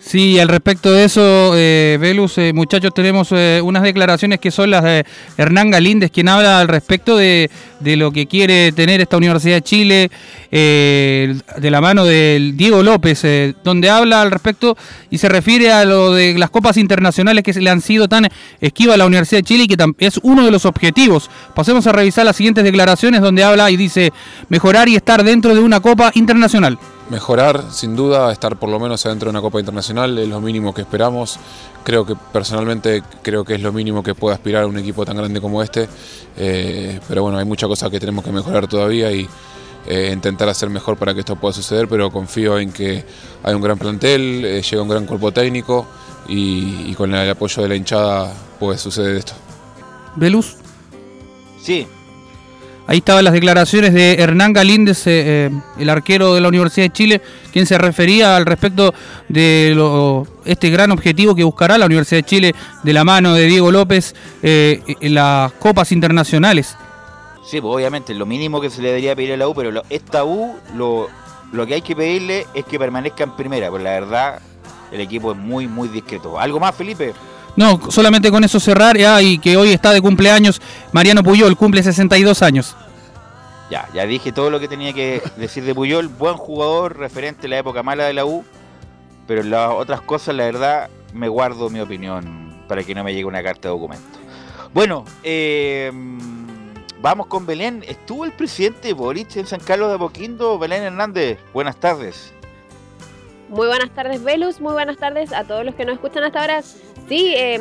Sí, al respecto de eso, eh, Velus, eh, muchachos, tenemos eh, unas declaraciones que son las de Hernán Galíndez, quien habla al respecto de, de lo que quiere tener esta Universidad de Chile, eh, de la mano del Diego López, eh, donde habla al respecto y se refiere a lo de las copas internacionales que le han sido tan esquiva a la Universidad de Chile y que es uno de los objetivos. Pasemos a revisar las siguientes declaraciones donde habla y dice mejorar y estar dentro de una copa internacional. Mejorar, sin duda, estar por lo menos adentro de una Copa Internacional es lo mínimo que esperamos. Creo que personalmente creo que es lo mínimo que puede aspirar un equipo tan grande como este. Eh, pero bueno, hay muchas cosas que tenemos que mejorar todavía y eh, intentar hacer mejor para que esto pueda suceder. Pero confío en que hay un gran plantel, eh, llega un gran cuerpo técnico y, y con el apoyo de la hinchada puede suceder esto. Velus. Sí. Ahí estaban las declaraciones de Hernán Galíndez, eh, eh, el arquero de la Universidad de Chile, quien se refería al respecto de este gran objetivo que buscará la Universidad de Chile de la mano de Diego López eh, en las copas internacionales. Sí, pues obviamente lo mínimo que se le debería pedir a la U, pero esta U lo, lo que hay que pedirle es que permanezca en primera, pues la verdad el equipo es muy, muy discreto. ¿Algo más, Felipe? No, solamente con eso cerrar, ah, y que hoy está de cumpleaños Mariano Puyol, cumple 62 años. Ya, ya dije todo lo que tenía que decir de Puyol. Buen jugador, referente a la época mala de la U. Pero en las otras cosas, la verdad, me guardo mi opinión para que no me llegue una carta de documento. Bueno, eh, vamos con Belén. ¿Estuvo el presidente Boric en San Carlos de Apoquindo? Belén Hernández, buenas tardes. Muy buenas tardes, Velus. Muy buenas tardes a todos los que nos escuchan hasta ahora. Sí, eh,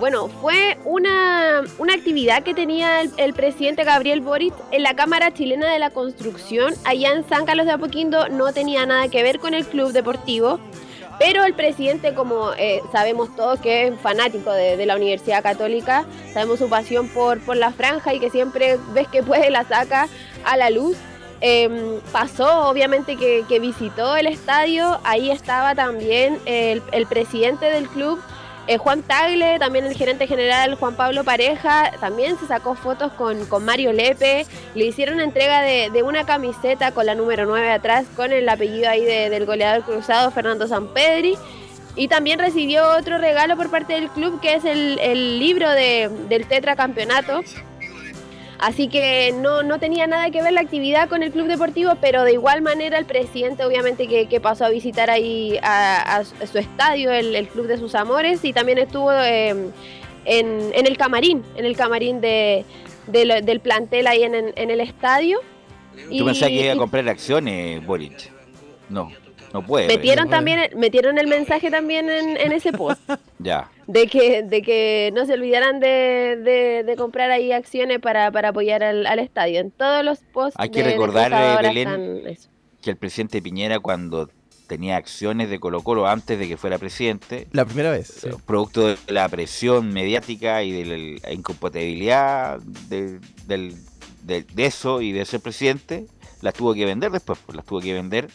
bueno, fue una, una actividad que tenía el, presidente Gabriel Boric en la Cámara Chilena de la Construcción, allá en San Carlos de Apoquindo. No tenía nada que ver con el club deportivo. Pero el presidente, como eh, sabemos todos que es fanático de, la Universidad Católica, sabemos su pasión por, por la franja y que siempre ves que puede la saca a la luz. Eh, pasó, obviamente, que, visitó el estadio. Ahí estaba también el presidente del club, eh, Juan Tagle, también el gerente general Juan Pablo Pareja. También se sacó fotos con, con Mario Lepe. Le hicieron entrega de, de una camiseta con la número 9 atrás, con el apellido ahí de- del goleador cruzado Fernando Sampedri. Y también recibió otro regalo por parte del club, que es el, el libro de, del tetracampeonato. Así que no, no tenía nada que ver la actividad con el club deportivo, pero de igual manera el presidente obviamente que, que pasó a visitar ahí a, a su- estadio, el, el club de sus amores, y también estuvo eh, en, en el camarín, en el camarín de, del plantel ahí en, el estadio. Yo pensaba que iba a y comprar acciones, Boric. No, no puede. metieron no puede. también, metieron el mensaje también en, en ese post. *laughs* Ya. de que, de que no se olvidaran de, de- de comprar ahí acciones para, para apoyar al, al estadio. En todos los posts Hay que de- recordar, eh, Belén, que el presidente Piñera cuando tenía acciones de Colo Colo antes de que fuera presidente, La primera vez. producto de la presión mediática y de la incompatibilidad de, del- de- de eso y de ser presidente, las tuvo que vender después, pues las tuvo que vender.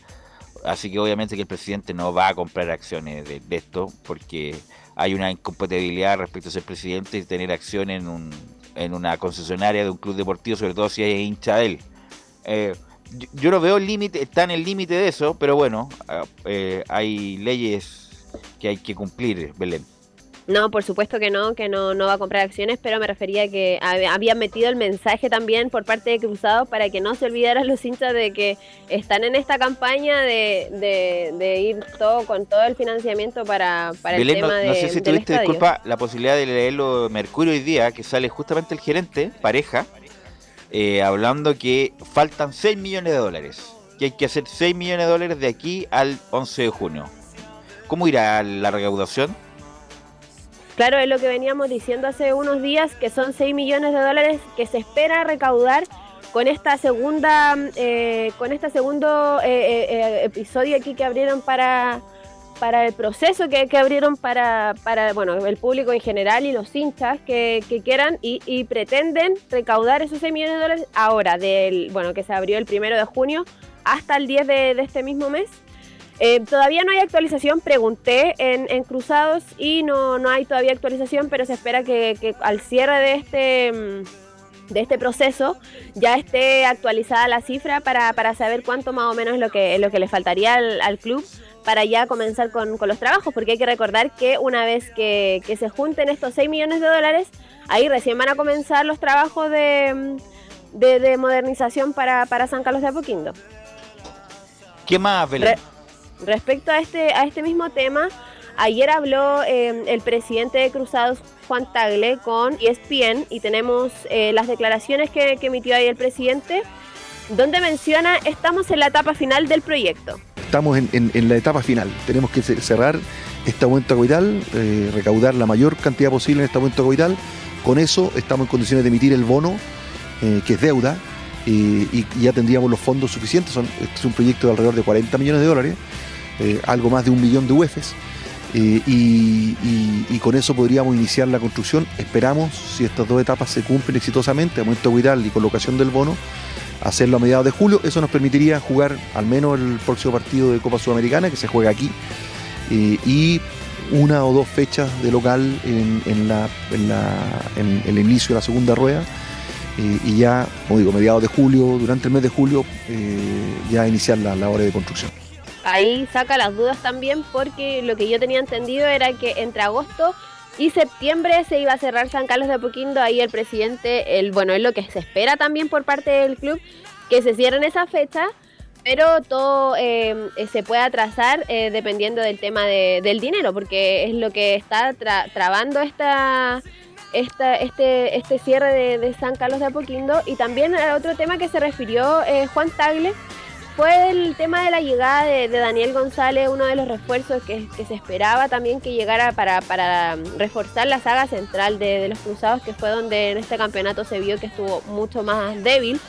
Así que obviamente que el presidente no va a comprar acciones de, esto porque hay una incompatibilidad respecto a ser presidente y tener acciones en, un, en una concesionaria de un club deportivo, sobre todo si es hincha de él. Eh, yo, yo no veo límite, está en el límite de eso, pero bueno, ah, eh, hay leyes que hay que cumplir, Belén. No, por supuesto que no, que no, no va a comprar acciones, pero me refería a que hab- habían metido el mensaje también por parte de Cruzados para que no se olvidaran los hinchas de que están en esta campaña de, de, de ir todo con todo el financiamiento para, para el Belén, no, tema de, no sé si tuviste, estadio. disculpa, la posibilidad de leerlo Mercurio hoy día, que sale justamente el gerente, pareja, eh, hablando que faltan 6 millones de dólares, que hay que hacer 6 millones de dólares de aquí al 11 de junio. ¿Cómo irá la recaudación? Claro, es lo que veníamos diciendo hace unos días, que son 6 millones de dólares que se espera recaudar con esta segunda, eh, con este segundo eh, eh, eh, episodio aquí que abrieron para, para el proceso que, que abrieron para, para bueno, el público en general y los hinchas que, que quieran y, y pretenden recaudar esos 6 millones de dólares ahora, del, bueno, que se abrió el primero de junio hasta el 10 de, de este mismo mes. Eh, todavía no hay actualización, pregunté en, en Cruzados y no, no hay todavía actualización, pero se espera que, que al cierre de este, mm, de este proceso ya esté actualizada la cifra para, para saber cuánto más o menos es lo que, lo que le faltaría al, al club para ya comenzar con, con los trabajos, porque hay que recordar que una vez que, que se junten estos 6 millones de dólares, ahí recién van a comenzar los trabajos de, mm, de, de modernización para, para San Carlos de Apoquindo. ¿Qué más, Belén? Re- respecto a este, a este mismo tema, ayer habló eh, el presidente de Cruzados, Juan Tagle, con ESPN y tenemos eh, las declaraciones que, que emitió ahí el presidente, donde menciona, estamos en la etapa final del proyecto. Estamos en, en- la etapa final. Tenemos que ce- cerrar esta aumento coital, eh, recaudar la mayor cantidad posible en este aumento coital. Con eso estamos en condiciones de emitir el bono, que es deuda, y, y ya tendríamos los fondos suficientes. Son, este es un proyecto de alrededor de 40 millones de dólares, eh, algo más de un millón de UEFs. eh, y, con eso podríamos iniciar la construcción. Esperamos, si estas dos etapas se cumplen exitosamente, aumento coital y colocación del bono, hacerlo a mediados de julio. Eso nos permitiría jugar al menos el próximo partido de Copa Sudamericana, que se juega aquí, eh, y una o dos fechas de local en, el inicio de la segunda rueda. y ya, como digo, mediados de julio, durante el mes de julio, ya iniciar la labor de construcción. Ahí saca las dudas también porque lo que yo tenía entendido era que entre agosto y septiembre se iba a cerrar San Carlos de Apoquindo. Ahí el presidente, el, bueno, es lo que se espera también por parte del club, que se cierren esa fecha, pero todo eh, se puede atrasar eh, dependiendo del tema de- del dinero, porque es lo que está tra- trabando esta, este, este cierre de, San Carlos de Apoquindo. Y también eh, otro tema que se refirió Juan Tagle fue el tema de la llegada de, Daniel González, uno de los refuerzos que, se esperaba también que llegara para, para reforzar la saga central de, los Cruzados, que fue donde en este campeonato se vio que estuvo mucho más débil.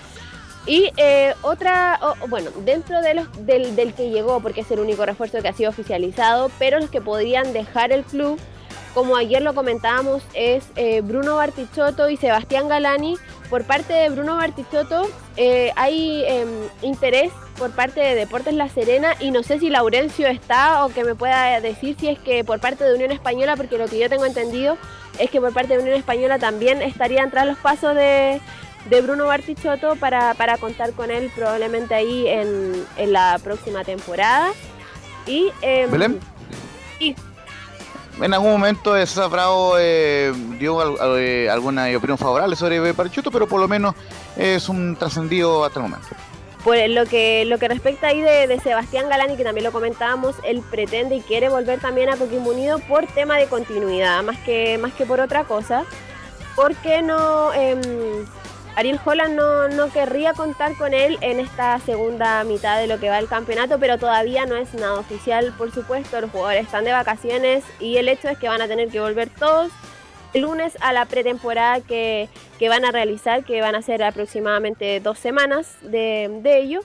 Y eh, otra, bueno, dentro del que llegó, porque es el único refuerzo que ha sido oficializado, pero los que podrían dejar el club, como ayer lo comentábamos, es eh, Bruno Bartichotto y Sebastián Galani. Por parte de Bruno Bartichotto eh, hay em, interés por parte de Deportes La Serena y no sé si Laurencio está o que me pueda decir si es que por parte de Unión Española, porque lo que yo tengo entendido es que por parte de Unión Española también estarían tras los pasos de, de Bruno Bartichotto para, para contar con él probablemente ahí en, en la próxima temporada. Y, em, ¿Belén? y En algún momento César Bravo eh, dio al- eh, alguna opinión favorable sobre Parichuto, pero por lo menos es un trascendido hasta el momento. Por lo que, lo que respecta ahí de, Sebastián Galani, que también lo comentábamos, él pretende y quiere volver también a Coquimbo Unido por tema de continuidad, más que, más que por otra cosa. Porque no, em, Ariel Holland no, no querría contar con él en esta segunda mitad de lo que va el campeonato, pero todavía no es nada oficial, por supuesto, los jugadores están de vacaciones y el hecho es que van a tener que volver todos el lunes a la pretemporada que, que van a realizar, que van a ser aproximadamente dos semanas de, de ello.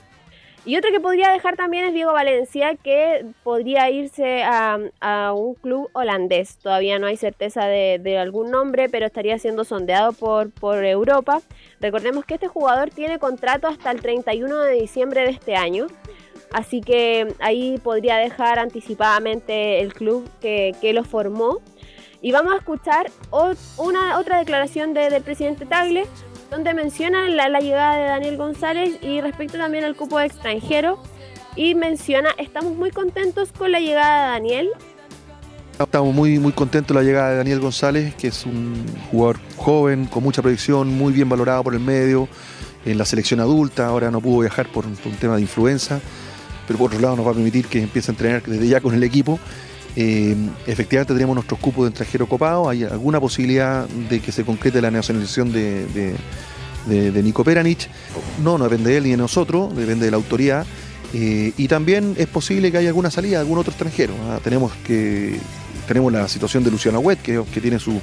Y otro que podría dejar también es Diego Valencia, que podría irse a, a un club holandés. Todavía no hay certeza de, de algún nombre, pero estaría siendo sondeado por, por Europa. Recordemos que este jugador tiene contrato hasta el 31 de diciembre de este año. Así que ahí podría dejar anticipadamente el club que, que lo formó. Y vamos a escuchar una otra declaración de- del presidente Tagle, donde menciona la, llegada de Daniel González y respecto también al cupo extranjero. Y menciona, estamos muy contentos con la llegada de Daniel. Estamos muy, muy contentos de la llegada de Daniel González, que es un jugador joven, con mucha proyección, muy bien valorado por el medio, en la selección adulta, ahora no pudo viajar por, por un tema de influenza, pero por otro lado nos va a permitir que empiece a entrenar desde ya con el equipo. Eh, efectivamente tenemos nuestros cupos de extranjero copados, hay alguna posibilidad de que se concrete la nacionalización de, de- de- Nico Peranich. No, no depende de él ni de nosotros, depende de la autoridad. Eh, y también es posible que haya alguna salida de algún otro extranjero. ¿ah? Tenemos que tenemos la situación de Luciano Huet, que, que tiene su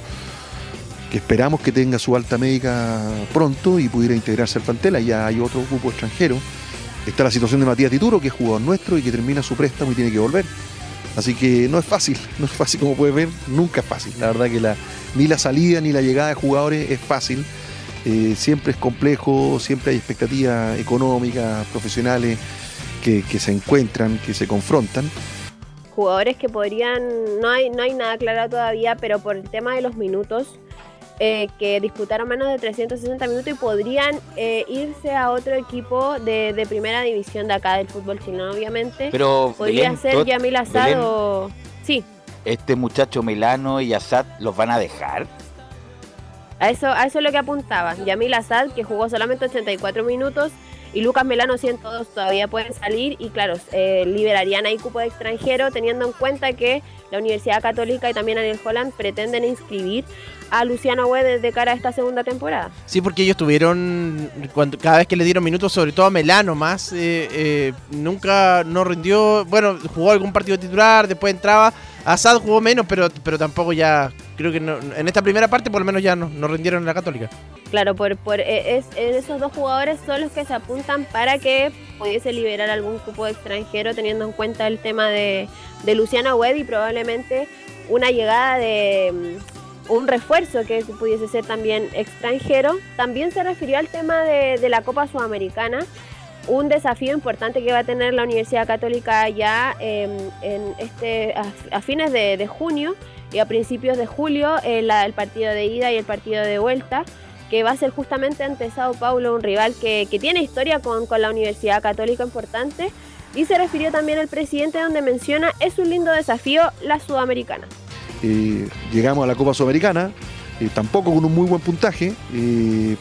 que esperamos que tenga su alta médica pronto y pudiera integrarse al plantel. Ya hay otro grupo extranjero. Está la situación de Matías Tituro, que es jugador nuestro y que termina su préstamo y tiene que volver. Así que no es fácil, *laughs* no es fácil como puedes ver, nunca es fácil. La verdad que la, ni la salida ni la llegada de jugadores es fácil. Eh, siempre es complejo, siempre hay expectativas económicas, profesionales que, que se encuentran, que se confrontan. jugadores que podrían, no hay, no hay nada claro todavía, pero por el tema de los minutos, eh, que disputaron menos de 360 minutos y podrían eh, irse a otro equipo de, de primera división de acá del fútbol chileno, obviamente. Pero, podría Belén, ser Yamil Asad Belén. o... Sí, Este muchacho Melano y Assad los van a dejar. a eso, a eso es lo que apuntaba. Yamil Asad, que jugó solamente 84 minutos, y Lucas Melano 102 todavía pueden salir y claro, eh, liberarían ahí cupo de extranjero teniendo en cuenta que la Universidad Católica y también Ariel Holland pretenden inscribir a Luciano Güedes de cara a esta segunda temporada. Sí, porque ellos tuvieron, cuando, cada vez que le dieron minutos, sobre todo a Melano más, eh, eh, nunca no rindió, bueno, jugó algún partido titular, después entraba, Asad jugó menos, pero, pero tampoco ya, creo que no- en esta primera parte por lo menos ya no, no rindieron en la Católica. Claro, por, es, esos dos jugadores son los que se apuntan para que pudiese liberar algún cupo extranjero teniendo en cuenta el tema de, de Luciano Webb y probablemente una llegada de mm, un refuerzo que pudiese ser también extranjero. También se refirió al tema de, la Copa Sudamericana, un desafío importante que va a tener la Universidad Católica ya en este a, fines de, junio y a principios de julio eh, el partido de ida y el partido de vuelta que va a ser justamente ante Sao Paulo, un rival que, que tiene historia con, con la Universidad Católica importante. Y se refirió también el presidente donde menciona, es un lindo desafío la Sudamericana. Llegamos a la Copa Sudamericana, eh, tampoco con un muy buen puntaje,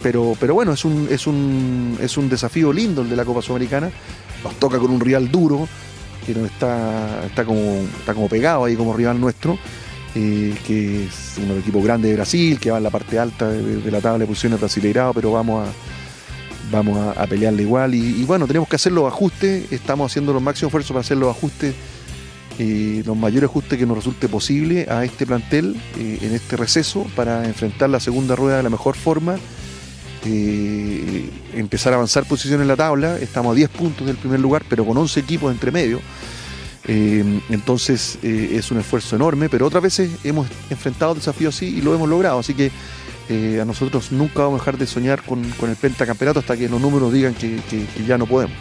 pero, pero bueno, es un, es, un, es un desafío lindo el de la Copa Sudamericana. Nos toca con un rival duro, que nos está, está, como, está como pegado ahí como rival nuestro, eh, que es uno de los equipos grandes de Brasil, que va en la parte alta de, la tabla de posiciones brasileirado, pero vamos a, vamos a, pelearle igual. Y, y bueno, tenemos que hacer los ajustes, estamos haciendo los máximos esfuerzos para hacer los ajustes eh, los mayores ajustes que nos resulte posible a este plantel eh, en este receso para enfrentar la segunda rueda de la mejor forma, eh, empezar a avanzar posiciones en la tabla, estamos a 10 puntos del primer lugar, pero con 11 equipos entre medio. Eh, entonces eh, es un esfuerzo enorme, pero otras veces hemos enfrentado desafíos así y lo hemos logrado, así que eh, a nosotros nunca vamos a dejar de soñar con, el pentacampeonato hasta que los números digan que ya no podemos.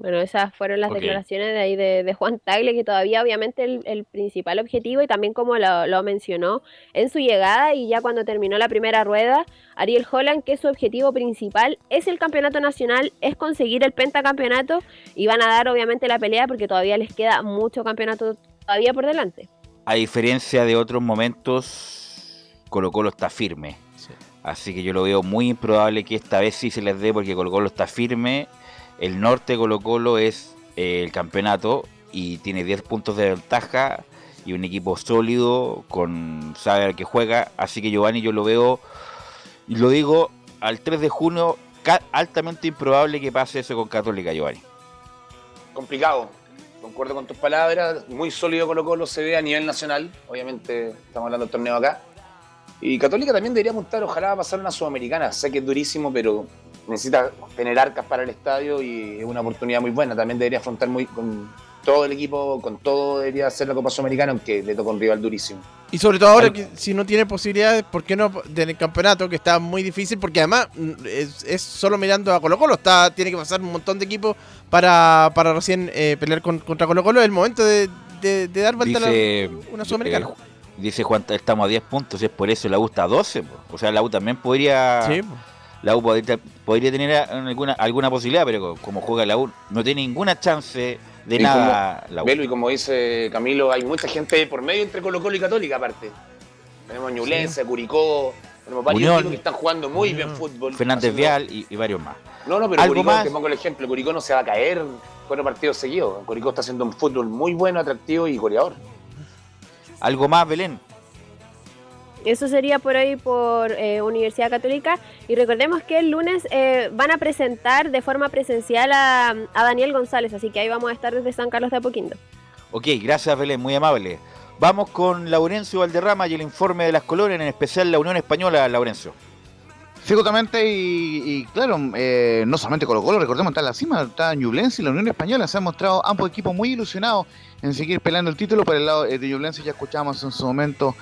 Bueno, esas fueron las declaraciones de ahí de, de Juan Tagle, que todavía obviamente el, el principal objetivo y también como lo, lo mencionó en su llegada y ya cuando terminó la primera rueda, Ariel Holland, que su objetivo principal es el campeonato nacional, es conseguir el pentacampeonato y van a dar obviamente la pelea porque todavía les queda mucho campeonato todavía por delante. A diferencia de otros momentos, Colo Colo está firme. Así que yo lo veo muy improbable que esta vez sí se les dé porque Colo Colo está firme. El norte Colo Colo es eh, el campeonato y tiene 10 puntos de ventaja y un equipo sólido con sabe al que juega. Así que Giovanni yo lo veo y lo digo al 3 de junio altamente improbable que pase eso con Católica Giovanni. complicado. Concuerdo con tus palabras. Muy sólido Colo Colo se ve a nivel nacional. Obviamente estamos hablando del torneo acá. Y Católica también debería apuntar, ojalá pasar una sudamericana. Sé que es durísimo, pero necesita tener arcas para el estadio y es una oportunidad muy buena. También debería afrontar muy con todo el equipo, con todo debería hacer la Copa Sudamericana, aunque le toca un rival durísimo. Y sobre todo ahora que si no tiene posibilidades, ¿por qué no del campeonato? Que está muy difícil, porque además mm, es, es solo mirando a Colo Colo, está, tiene que pasar un montón de equipos para, para recién eh, pelear con- contra Colo Colo. Es el momento de, de- de dar vuelta a la- Dice, una sudamericana. eh, dice Juan, estamos a 10 puntos, y es por eso la U está a 12. po. O sea, la U también podría. Sí, po. La U podría, podría tener alguna, alguna posibilidad, pero co- como juega la U, no tiene ninguna chance de Y nada como- la U. Y como dice Camilo, hay mucha gente por medio entre Colo Colo y Católica aparte. Tenemos Ñublense, Curicó, tenemos varios Unión. que están jugando muy bien fútbol. Fernández Vial y, y varios más. No, no, pero ¿Algo Curicó, más? te pongo el ejemplo, Curicó no se va a caer cuatro partidos seguidos. Curicó está haciendo un fútbol muy bueno, atractivo y goleador. ¿Algo más, Belén? Eso sería por hoy por eh, Universidad Católica. Y recordemos que el lunes eh, van a presentar de forma presencial a, a Daniel González, así que ahí vamos a estar desde San Carlos de Apoquindo. Ok, gracias, Belén, muy amable. Vamos con Laurencio Valderrama y el informe de las colonias, en especial la Unión Española, Laurencio. Sí, justamente, y, y claro, eh, no solamente Colo Colo, recordemos, está en la cima, está Ñublense y la Unión Española, se han mostrado ambos equipos muy ilusionados en seguir peleando el título, por el lado eh, de Ñublense ya escuchamos en su momento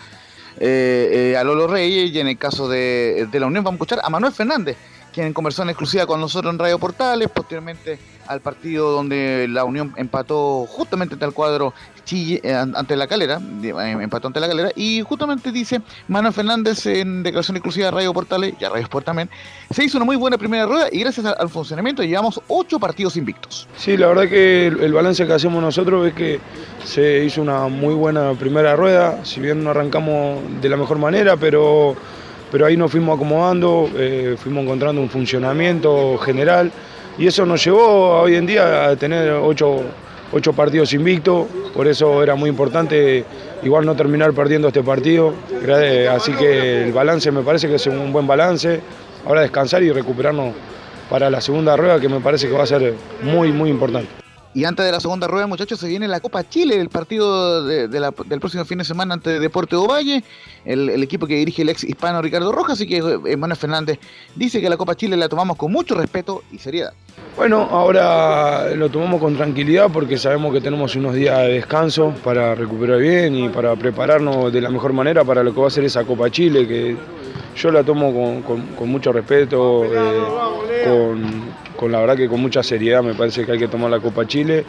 eh, eh, a Lolo Reyes, y en el caso de, la Unión vamos a escuchar a Manuel Fernández, quien conversó en exclusiva con nosotros en Radio Portales, posteriormente al partido donde la Unión empató justamente ante el cuadro Chille, eh, an- ante la calera, eh, empató ante la calera, y justamente dice Manuel Fernández en declaración exclusiva de Radio Portales y a Radio Sport también, se hizo una muy buena primera rueda y gracias al, funcionamiento llevamos ocho partidos invictos. Sí, la verdad que el balance que hacemos nosotros es que se hizo una muy buena primera rueda, si bien no arrancamos de la mejor manera, pero, pero ahí nos fuimos acomodando, eh, fuimos encontrando un funcionamiento general y eso nos llevó hoy en día a tener ocho, ocho partidos invictos, por eso era muy importante igual no terminar perdiendo este partido, Gra- así que el balance me parece que es un buen balance, ahora descansar y recuperarnos para la segunda rueda que me parece que va a ser muy, muy importante. Y antes de la segunda rueda, muchachos, se viene la Copa Chile, el partido del próximo fin de semana ante Deporte Ovalle, el, el equipo que dirige el ex hispano Ricardo Rojas, así que eh, Manuel Fernández dice que la Copa Chile la tomamos con mucho respeto y seriedad. Bueno, ahora lo tomamos con tranquilidad porque sabemos que tenemos unos días de descanso para recuperar bien y para prepararnos de la mejor manera para lo que va a ser esa Copa Chile, que yo la tomo con, con- con mucho respeto, eh, con, con la verdad que con mucha seriedad me parece que hay que tomar la Copa Chile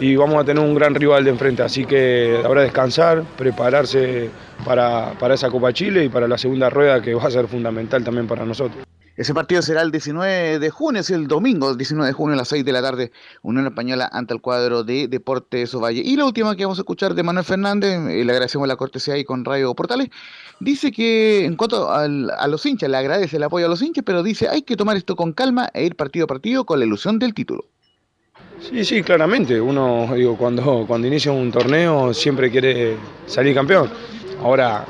y vamos a tener un gran rival de enfrente, así que ahora descansar, prepararse para, para esa Copa Chile y para la segunda rueda que va a ser fundamental también para nosotros. Ese partido será el 19 de junio, es el domingo, el 19 de junio a las 6 de la tarde, Unión Española ante el cuadro de Deportes Ovalle. Y la última que vamos a escuchar de Manuel Fernández, eh, le agradecemos la cortesía ahí con Radio Portales, dice que en cuanto a los hinchas, le agradece el apoyo a los hinchas, pero dice hay que tomar esto con calma e ir partido a partido con la ilusión del título. Sí, sí, claramente. Uno, digo, cuando, cuando inicia un torneo siempre quiere salir campeón. Ahora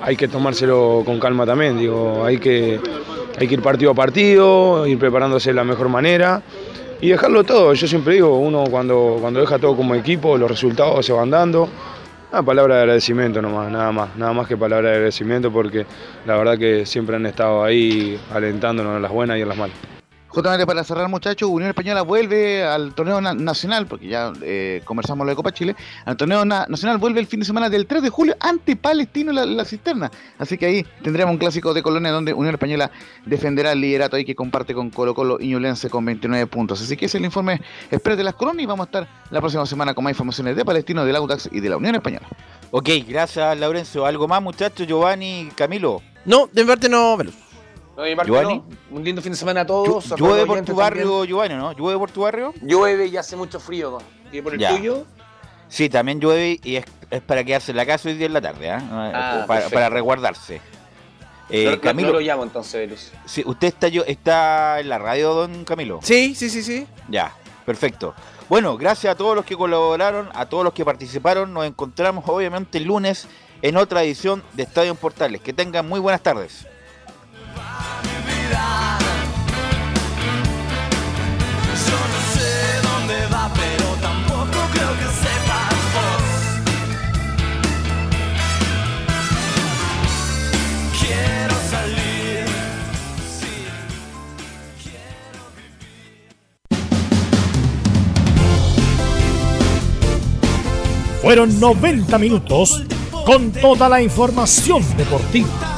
hay que tomárselo con calma también, digo, hay que, hay que ir partido a partido, ir preparándose de la mejor manera y dejarlo todo. Yo siempre digo, uno cuando, cuando deja todo como equipo, los resultados se van dando. Una palabra de agradecimiento nomás, nada más, nada más que palabra de agradecimiento porque la verdad que siempre han estado ahí alentándonos en las buenas y en las malas. Justamente para cerrar, muchachos, Unión Española vuelve al torneo na- nacional, porque ya eh, conversamos lo de Copa Chile. Al torneo na- nacional vuelve el fin de semana del 3 de julio ante Palestino la, la cisterna. Así que ahí tendremos un clásico de Colonia donde Unión Española defenderá el liderato ahí que comparte con Colo Colo y Ñublense con 29 puntos. Así que ese es el informe express de las colonias y vamos a estar la próxima semana con más informaciones de Palestino, del Audax y de la Unión Española. Ok, gracias Laurencio. ¿Algo más, muchachos? Giovanni, Camilo. No, de mi parte no, Velus. ¿Giovanni? no. Un lindo fin de semana a todos. Llueve por tu barrio, también. Giovanni, ¿no? ¿Llueve por tu barrio? Llueve y hace mucho frío. ¿Y por el Ya. tuyo? Sí, también llueve y es, es para quedarse en la casa hoy día en la tarde, ¿ah? Ah, para, perfecto. para resguardarse. Eh, Camilo, no lo llamo entonces, Velus. sí, ¿usted está, yo- está en la radio, don Camilo? Sí, sí, sí, sí. Ya, perfecto. Bueno, gracias a todos los que colaboraron, a todos los que participaron. Nos encontramos obviamente el lunes en otra edición de Estadio en Portales. Que tengan muy buenas tardes. Fueron 90 minutos con toda la información deportiva.